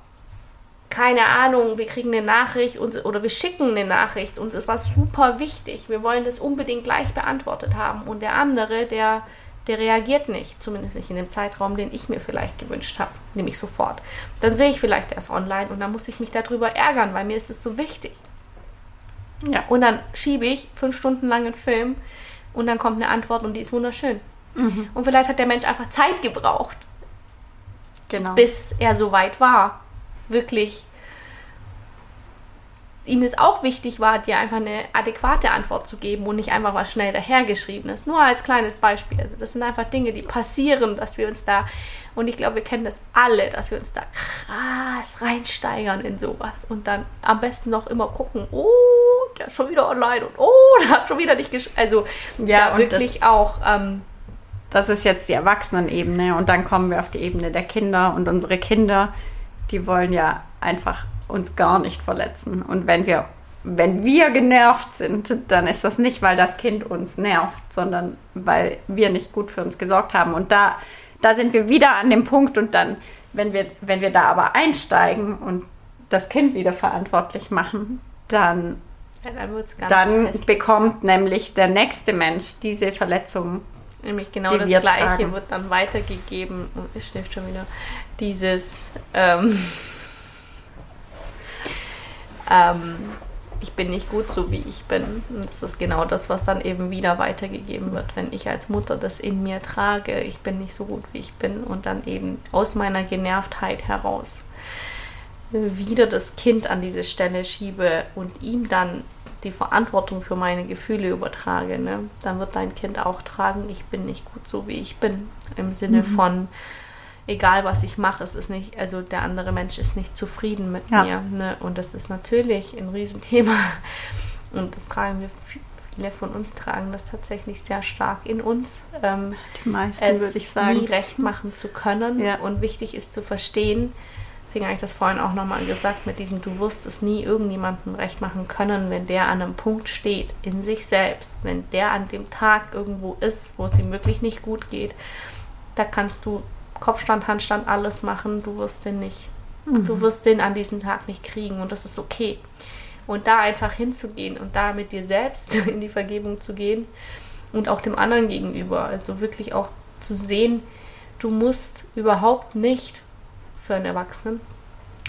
keine Ahnung, wir kriegen eine Nachricht uns, oder wir schicken eine Nachricht, uns ist was super wichtig, wir wollen das unbedingt gleich beantwortet haben und der andere, der, der reagiert nicht, zumindest nicht in dem Zeitraum, den ich mir vielleicht gewünscht habe, nämlich sofort. Dann sehe ich vielleicht erst online und dann muss ich mich darüber ärgern, weil mir ist es so wichtig. Ja. Und dann schiebe ich fünf Stunden lang einen Film und dann kommt eine Antwort und die ist wunderschön. Und vielleicht hat der Mensch einfach Zeit gebraucht, Genau. bis er so weit war, wirklich ihm es auch wichtig war, dir einfach eine adäquate Antwort zu geben und nicht einfach was schnell dahergeschriebenes. Nur als kleines Beispiel. Also das sind einfach Dinge, die passieren, dass wir uns da, und ich glaube, wir kennen das alle, dass wir uns da krass reinsteigern in sowas und dann am besten noch immer gucken, oh, der ist schon wieder online und oh, der hat schon wieder nicht gesch... Also Ja, da wirklich auch... Ähm, Das ist jetzt die Erwachsenenebene und dann kommen wir auf die Ebene der Kinder und unsere Kinder, die wollen ja einfach uns gar nicht verletzen. Und wenn wir, wenn wir genervt sind, dann ist das nicht, weil das Kind uns nervt, sondern weil wir nicht gut für uns gesorgt haben. Und da, da sind wir wieder an dem Punkt und dann, wenn wir, wenn wir da aber einsteigen und das Kind wieder verantwortlich machen, dann ja, dann dann bekommt nämlich der nächste Mensch diese Verletzung. Nämlich genau das Gleiche tragen. wird dann weitergegeben. Und es stimmt schon wieder. Dieses, ähm, ähm, ich bin nicht gut so, wie ich bin. Und das ist genau das, was dann eben wieder weitergegeben wird, wenn ich als Mutter das in mir trage. Ich bin nicht so gut, wie ich bin. Und dann eben aus meiner Genervtheit heraus wieder das Kind an diese Stelle schiebe und ihm dann die Verantwortung für meine Gefühle übertrage, ne? dann wird dein Kind auch tragen, ich bin nicht gut so, wie ich bin. Im Sinne von, egal was ich mache, es ist nicht, also der andere Mensch ist nicht zufrieden mit Ja. mir. Ne? Und das ist natürlich ein Riesenthema. Und das tragen wir, viele von uns tragen das tatsächlich sehr stark in uns. Ähm, Die meisten, würde ich sagen. nie recht machen zu können. Ja. Und wichtig ist zu verstehen, deswegen habe ich das vorhin auch nochmal gesagt, mit diesem, du wirst es nie irgendjemandem recht machen können, wenn der an einem Punkt steht, in sich selbst, wenn der an dem Tag irgendwo ist, wo es ihm wirklich nicht gut geht, da kannst du Kopfstand, Handstand, alles machen, du wirst den nicht. Du wirst den an diesem Tag nicht kriegen und das ist okay. Und da einfach hinzugehen und da mit dir selbst in die Vergebung zu gehen und auch dem anderen gegenüber. Also wirklich auch zu sehen, du musst überhaupt nicht für einen Erwachsenen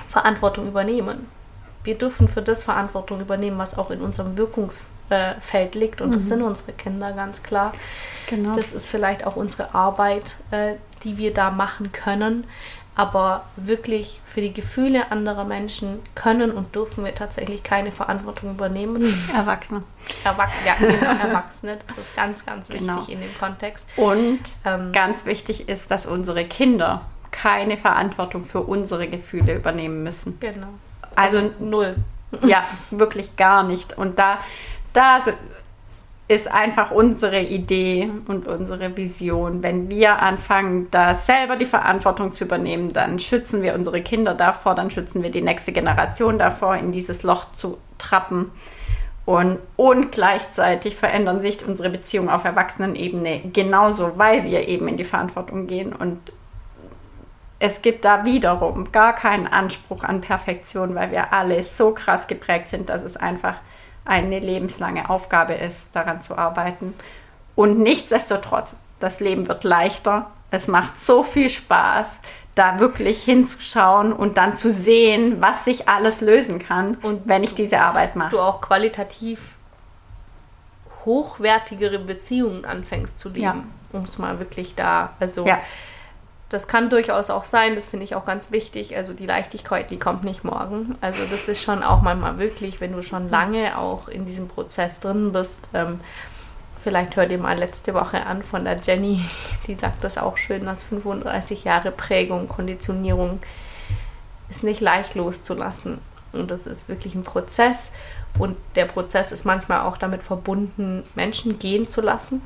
Verantwortung übernehmen. Wir dürfen für das Verantwortung übernehmen, was auch in unserem Wirkungsfeld liegt. Und das sind unsere Kinder, ganz klar. Genau. Das ist vielleicht auch unsere Arbeit, äh, die wir da machen können. Aber wirklich für die Gefühle anderer Menschen können und dürfen wir tatsächlich keine Verantwortung übernehmen. Erwachsene. Erwach ja, genau, Erwachsene, das ist ganz, ganz wichtig Genau. in dem Kontext. Und Ähm, ganz wichtig ist, dass unsere Kinder keine Verantwortung für unsere Gefühle übernehmen müssen. Genau. Also Null. ja, wirklich gar nicht. Und da, da ist einfach unsere Idee und unsere Vision. Wenn wir anfangen, da selber die Verantwortung zu übernehmen, dann schützen wir unsere Kinder davor, dann schützen wir die nächste Generation davor, in dieses Loch zu trappen. Und, und gleichzeitig verändern sich unsere Beziehungen auf Erwachsenenebene genauso, weil wir eben in die Verantwortung gehen. Und es gibt da wiederum gar keinen Anspruch an Perfektion, weil wir alle so krass geprägt sind, dass es einfach eine lebenslange Aufgabe ist, daran zu arbeiten. Und nichtsdestotrotz, das Leben wird leichter. Es macht so viel Spaß, da wirklich hinzuschauen und dann zu sehen, was sich alles lösen kann, Und wenn ich diese Arbeit mache. Du auch qualitativ hochwertigere Beziehungen anfängst zu leben. Ja. Um es mal wirklich da, also Ja. Das kann durchaus auch sein, das finde ich auch ganz wichtig. Also die Leichtigkeit, die kommt nicht morgen. Also das ist schon auch manchmal wirklich, wenn du schon lange auch in diesem Prozess drin bist. Ähm, vielleicht hört ihr mal letzte Woche an von der Jenny, die sagt das auch schön, dass 35 Jahre Prägung, Konditionierung ist nicht leicht loszulassen. Und das ist wirklich ein Prozess. Und der Prozess ist manchmal auch damit verbunden, Menschen gehen zu lassen,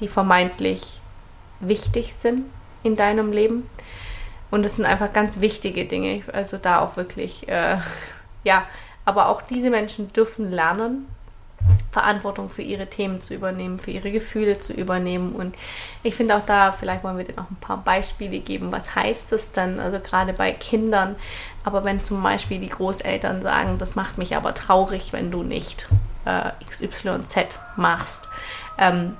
die vermeintlich wichtig sind in deinem Leben. Und das sind einfach ganz wichtige Dinge. Also da auch wirklich, äh, ja, aber auch diese Menschen dürfen lernen, Verantwortung für ihre Themen zu übernehmen, für ihre Gefühle zu übernehmen. Und ich finde auch da, vielleicht wollen wir dir noch ein paar Beispiele geben. Was heißt das dann? Also gerade bei Kindern, aber wenn zum Beispiel die Großeltern sagen, das macht mich aber traurig, wenn du nicht äh, XYZ machst, ähm,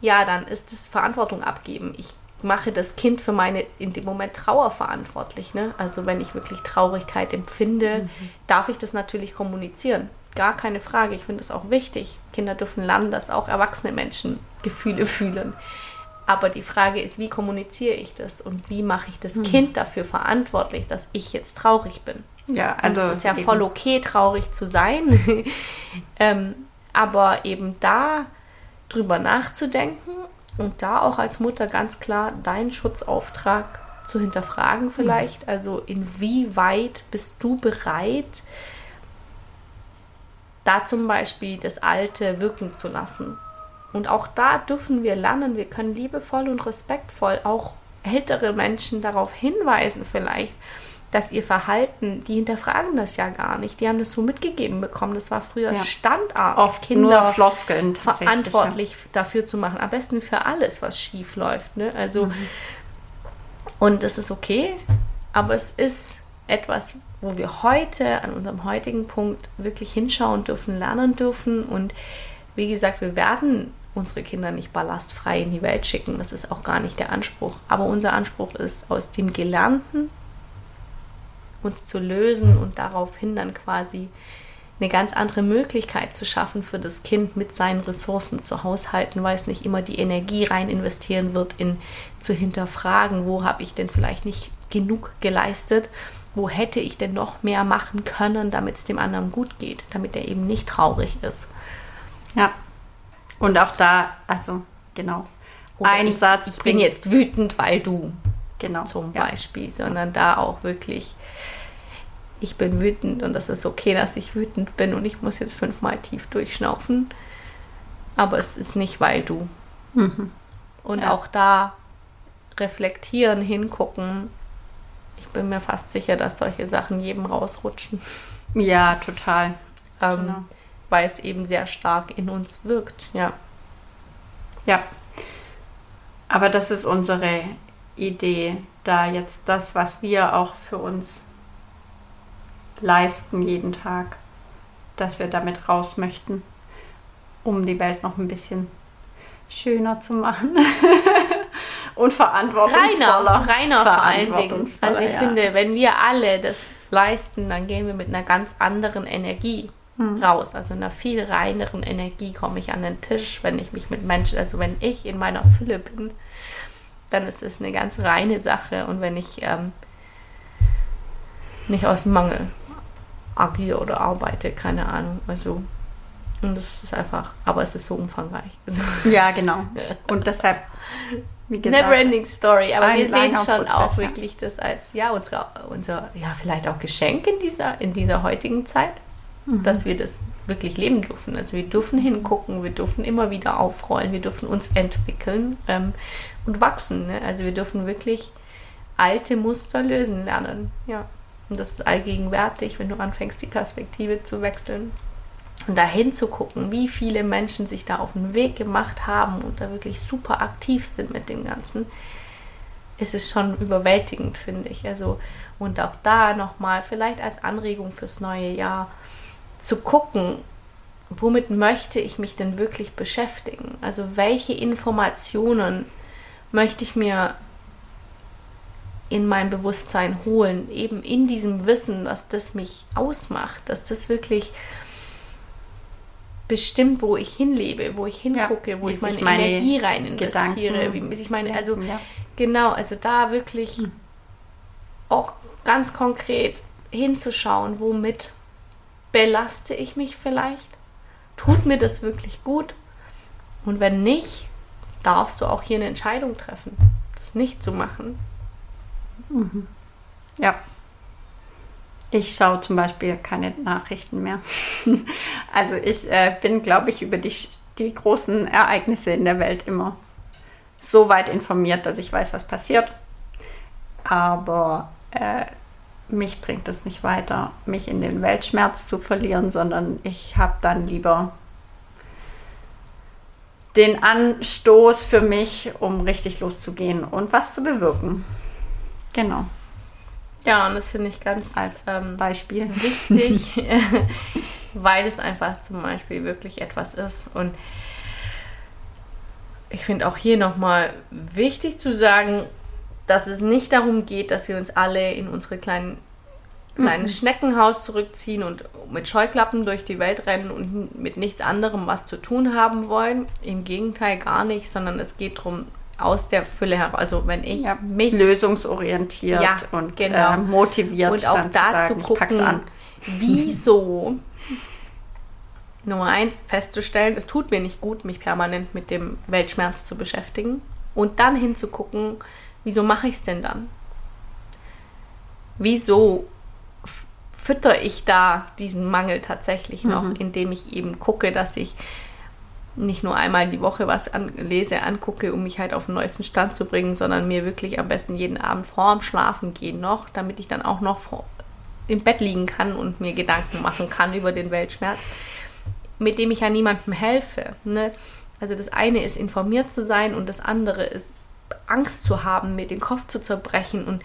ja, dann ist es Verantwortung abgeben. Ich mache das Kind für meine in dem Moment Trauer verantwortlich. Ne? Also wenn ich wirklich Traurigkeit empfinde, mhm. darf ich das natürlich kommunizieren. Gar keine Frage. Ich finde es auch wichtig. Kinder dürfen lernen, dass auch erwachsene Menschen Gefühle fühlen. Aber die Frage ist, wie kommuniziere ich das und wie mache ich das mhm. Kind dafür verantwortlich, dass ich jetzt traurig bin? Ja, also und es ist ja eben. voll okay, traurig zu sein. ähm, aber eben da drüber nachzudenken und da auch als Mutter ganz klar deinen Schutzauftrag zu hinterfragen vielleicht. Mhm. Also inwieweit bist du bereit, da zum Beispiel das Alte wirken zu lassen. Und auch da dürfen wir lernen, wir können liebevoll und respektvoll auch ältere Menschen darauf hinweisen vielleicht, dass ihr Verhalten, die hinterfragen das ja gar nicht. Die haben das so mitgegeben bekommen. Das war früher ja. Standard, Oft Kinder nur Floskeln verantwortlich ja. dafür zu machen. Am besten für alles, was schief läuft. Ne? Also, mhm. und das ist okay, aber es ist etwas, wo wir heute an unserem heutigen Punkt wirklich hinschauen dürfen, lernen dürfen. Und wie gesagt, wir werden unsere Kinder nicht ballastfrei in die Welt schicken. Das ist auch gar nicht der Anspruch. Aber unser Anspruch ist, aus dem Gelernten uns zu lösen und daraufhin dann quasi eine ganz andere Möglichkeit zu schaffen für das Kind mit seinen Ressourcen zu haushalten, weil es nicht immer die Energie rein investieren wird in zu hinterfragen, wo habe ich denn vielleicht nicht genug geleistet, wo hätte ich denn noch mehr machen können, damit es dem anderen gut geht, damit er eben nicht traurig ist. Ja. Und auch da, also genau. Oder ein ich, Satz. Ich bin jetzt wütend, weil du. Genau. Zum ja. Beispiel, sondern da auch wirklich ich bin wütend und das ist okay, dass ich wütend bin und ich muss jetzt fünfmal tief durchschnaufen. Aber es ist nicht, weil du. Mhm. Und ja. auch da reflektieren, hingucken. Ich bin mir fast sicher, dass solche Sachen jedem rausrutschen. Ja, total. Ähm, genau. Weil es eben sehr stark in uns wirkt, ja. Ja. Aber das ist unsere Idee, da jetzt das, was wir auch für uns leisten jeden Tag, dass wir damit raus möchten, um die Welt noch ein bisschen schöner zu machen. und verantwortungsvoller. Reiner, reiner vor allen Dingen. Also ich ja. finde, wenn wir alle das leisten, dann gehen wir mit einer ganz anderen Energie hm. raus. Also einer viel reineren Energie komme ich an den Tisch, wenn ich mich mit Menschen, also wenn ich in meiner Fülle bin, dann ist es eine ganz reine Sache. Und wenn ich ähm, nicht aus Mangel agiere oder arbeite, keine Ahnung. Also, und das ist einfach, aber es ist so umfangreich. Also, ja, genau. Und deshalb, wie gesagt, Never ending story. Aber wir sehen schon Prozess, auch wirklich das als, ja, unsere, unser, ja, vielleicht auch Geschenk in dieser, in dieser heutigen Zeit, mhm. dass wir das wirklich leben dürfen. Also wir dürfen hingucken, wir dürfen immer wieder aufrollen, wir dürfen uns entwickeln ähm, und wachsen. Ne? Also wir dürfen wirklich alte Muster lösen lernen. Ja. Und das ist allgegenwärtig, wenn du anfängst, die Perspektive zu wechseln und da hinzugucken, wie viele Menschen sich da auf den Weg gemacht haben und da wirklich super aktiv sind mit dem Ganzen, ist es schon überwältigend, finde ich. Also, und auch da nochmal vielleicht als Anregung fürs neue Jahr zu gucken, womit möchte ich mich denn wirklich beschäftigen? Also welche Informationen möchte ich mir in mein Bewusstsein holen, eben in diesem Wissen, dass das mich ausmacht, dass das wirklich bestimmt, wo ich hinlebe, wo ich hingucke, ja, wo ich meine, meine, Energie rein investiere, wie ich meine, also ja. genau, also da wirklich auch ganz konkret hinzuschauen, womit belaste ich mich vielleicht? Tut mir das wirklich gut? Und wenn nicht, darfst du auch hier eine Entscheidung treffen, das nicht zu machen. Mhm. Ja. Ich schaue zum Beispiel keine Nachrichten mehr. also ich äh, bin, glaube ich, über die, die großen Ereignisse in der Welt immer so weit informiert, dass ich weiß, was passiert. Aber äh, mich bringt es nicht weiter, mich in den Weltschmerz zu verlieren, sondern ich habe dann lieber den Anstoß für mich, um richtig loszugehen und was zu bewirken. Genau. Ja, und das finde ich ganz als ähm, Beispiel wichtig, weil es einfach zum Beispiel wirklich etwas ist. Und ich finde auch hier nochmal wichtig zu sagen, dass es nicht darum geht, dass wir uns alle in unsere kleinen kleines mhm. Schneckenhaus zurückziehen und mit Scheuklappen durch die Welt rennen und mit nichts anderem was zu tun haben wollen. Im Gegenteil gar nicht, sondern es geht darum, aus der Fülle heraus, also wenn ich ja, mich lösungsorientiert ja, und genau. äh, motiviert und auch da zu gucken, wieso Nummer eins festzustellen, es tut mir nicht gut, mich permanent mit dem Weltschmerz zu beschäftigen und dann hinzugucken, wieso mache ich es denn dann? Wieso fütter ich da diesen Mangel tatsächlich noch, mhm. indem ich eben gucke, dass ich nicht nur einmal die Woche was an, lese, angucke, um mich halt auf den neuesten Stand zu bringen, sondern mir wirklich am besten jeden Abend vorm Schlafen gehen noch, damit ich dann auch noch vor, im Bett liegen kann und mir Gedanken machen kann über den Weltschmerz, mit dem ich ja niemandem helfe. Ne? Also das eine ist informiert zu sein und das andere ist Angst zu haben, mir den Kopf zu zerbrechen und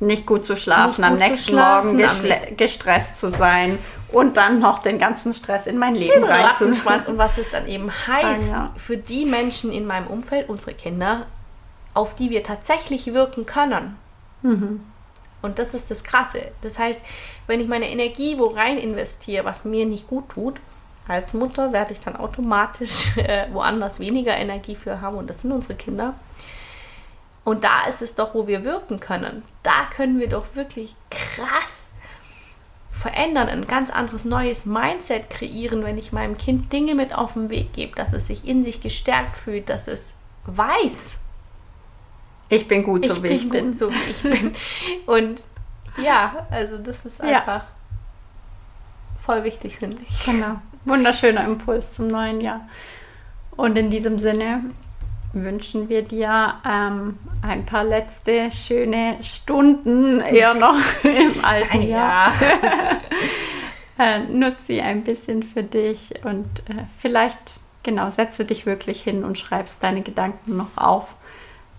nicht gut zu schlafen, gut am nächsten schlafen, Morgen gestresst zu sein und dann noch den ganzen Stress in mein Leben reinzuschmeißen. Und was es dann eben heißt, ja. für die Menschen in meinem Umfeld, unsere Kinder, auf die wir tatsächlich wirken können. Mhm. Und das ist das Krasse. Das heißt, wenn ich meine Energie wo rein investiere, was mir nicht gut tut, als Mutter werde ich dann automatisch äh, woanders weniger Energie für haben und das sind unsere Kinder. Und da ist es doch, wo wir wirken können. Da können wir doch wirklich krass verändern, ein ganz anderes neues Mindset kreieren, wenn ich meinem Kind Dinge mit auf den Weg gebe, dass es sich in sich gestärkt fühlt, dass es weiß. Ich bin gut, so ich wie ich bin. Gut, so wie ich bin. Und ja, also das ist einfach ja. voll wichtig, finde ich. Genau. Wunderschöner Impuls zum neuen Jahr. Und in diesem Sinne wünschen wir dir ähm, ein paar letzte schöne Stunden eher noch im alten Jahr. äh, nutze sie ein bisschen für dich und äh, vielleicht, genau, setze dich wirklich hin und schreibst deine Gedanken noch auf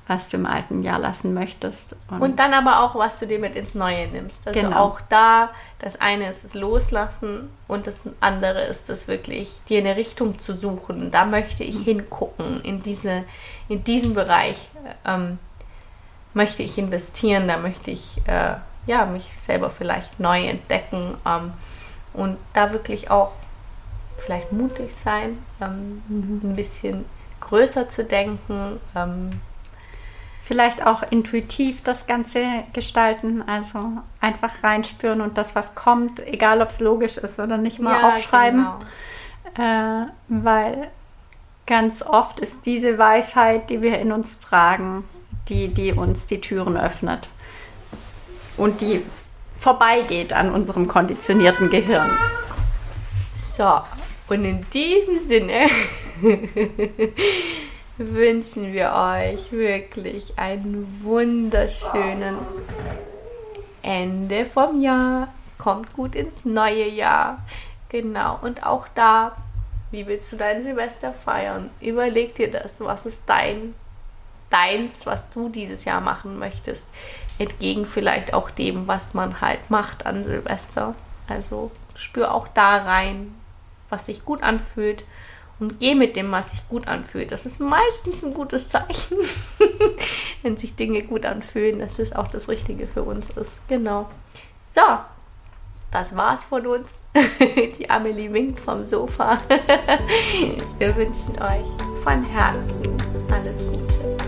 was du im alten Jahr lassen möchtest. Und, und, dann aber auch, was du dir mit ins Neue nimmst. Also genau. auch da, das eine ist das Loslassen und das andere ist das wirklich, dir eine Richtung zu suchen. Da möchte ich hingucken, in, diese, in diesen Bereich ähm, möchte ich investieren, da möchte ich äh, ja, mich selber vielleicht neu entdecken ähm, und da wirklich auch vielleicht mutig sein, ähm, mhm. ein bisschen größer zu denken, ähm, vielleicht auch intuitiv das Ganze gestalten, also einfach reinspüren und das, was kommt, egal ob es logisch ist oder nicht, mal ja, aufschreiben. Genau. Äh, weil ganz oft ist diese Weisheit, die wir in uns tragen, die, die uns die Türen öffnet und die vorbeigeht an unserem konditionierten Gehirn. So, und in diesem Sinne wünschen wir euch wirklich einen wunderschönen Ende vom Jahr. Kommt gut ins neue Jahr. Genau. Und auch da, wie willst du dein Silvester feiern? Überleg dir das. Was ist dein, deins, was du dieses Jahr machen möchtest? Entgegen vielleicht auch dem, was man halt macht an Silvester. Also spür auch da rein, was sich gut anfühlt und geh mit dem, was sich gut anfühlt. Das ist meistens ein gutes Zeichen, wenn sich Dinge gut anfühlen, dass es auch das Richtige für uns ist. Genau. So, das war's von uns. Die Amelie winkt vom Sofa. Wir wünschen euch von Herzen alles Gute.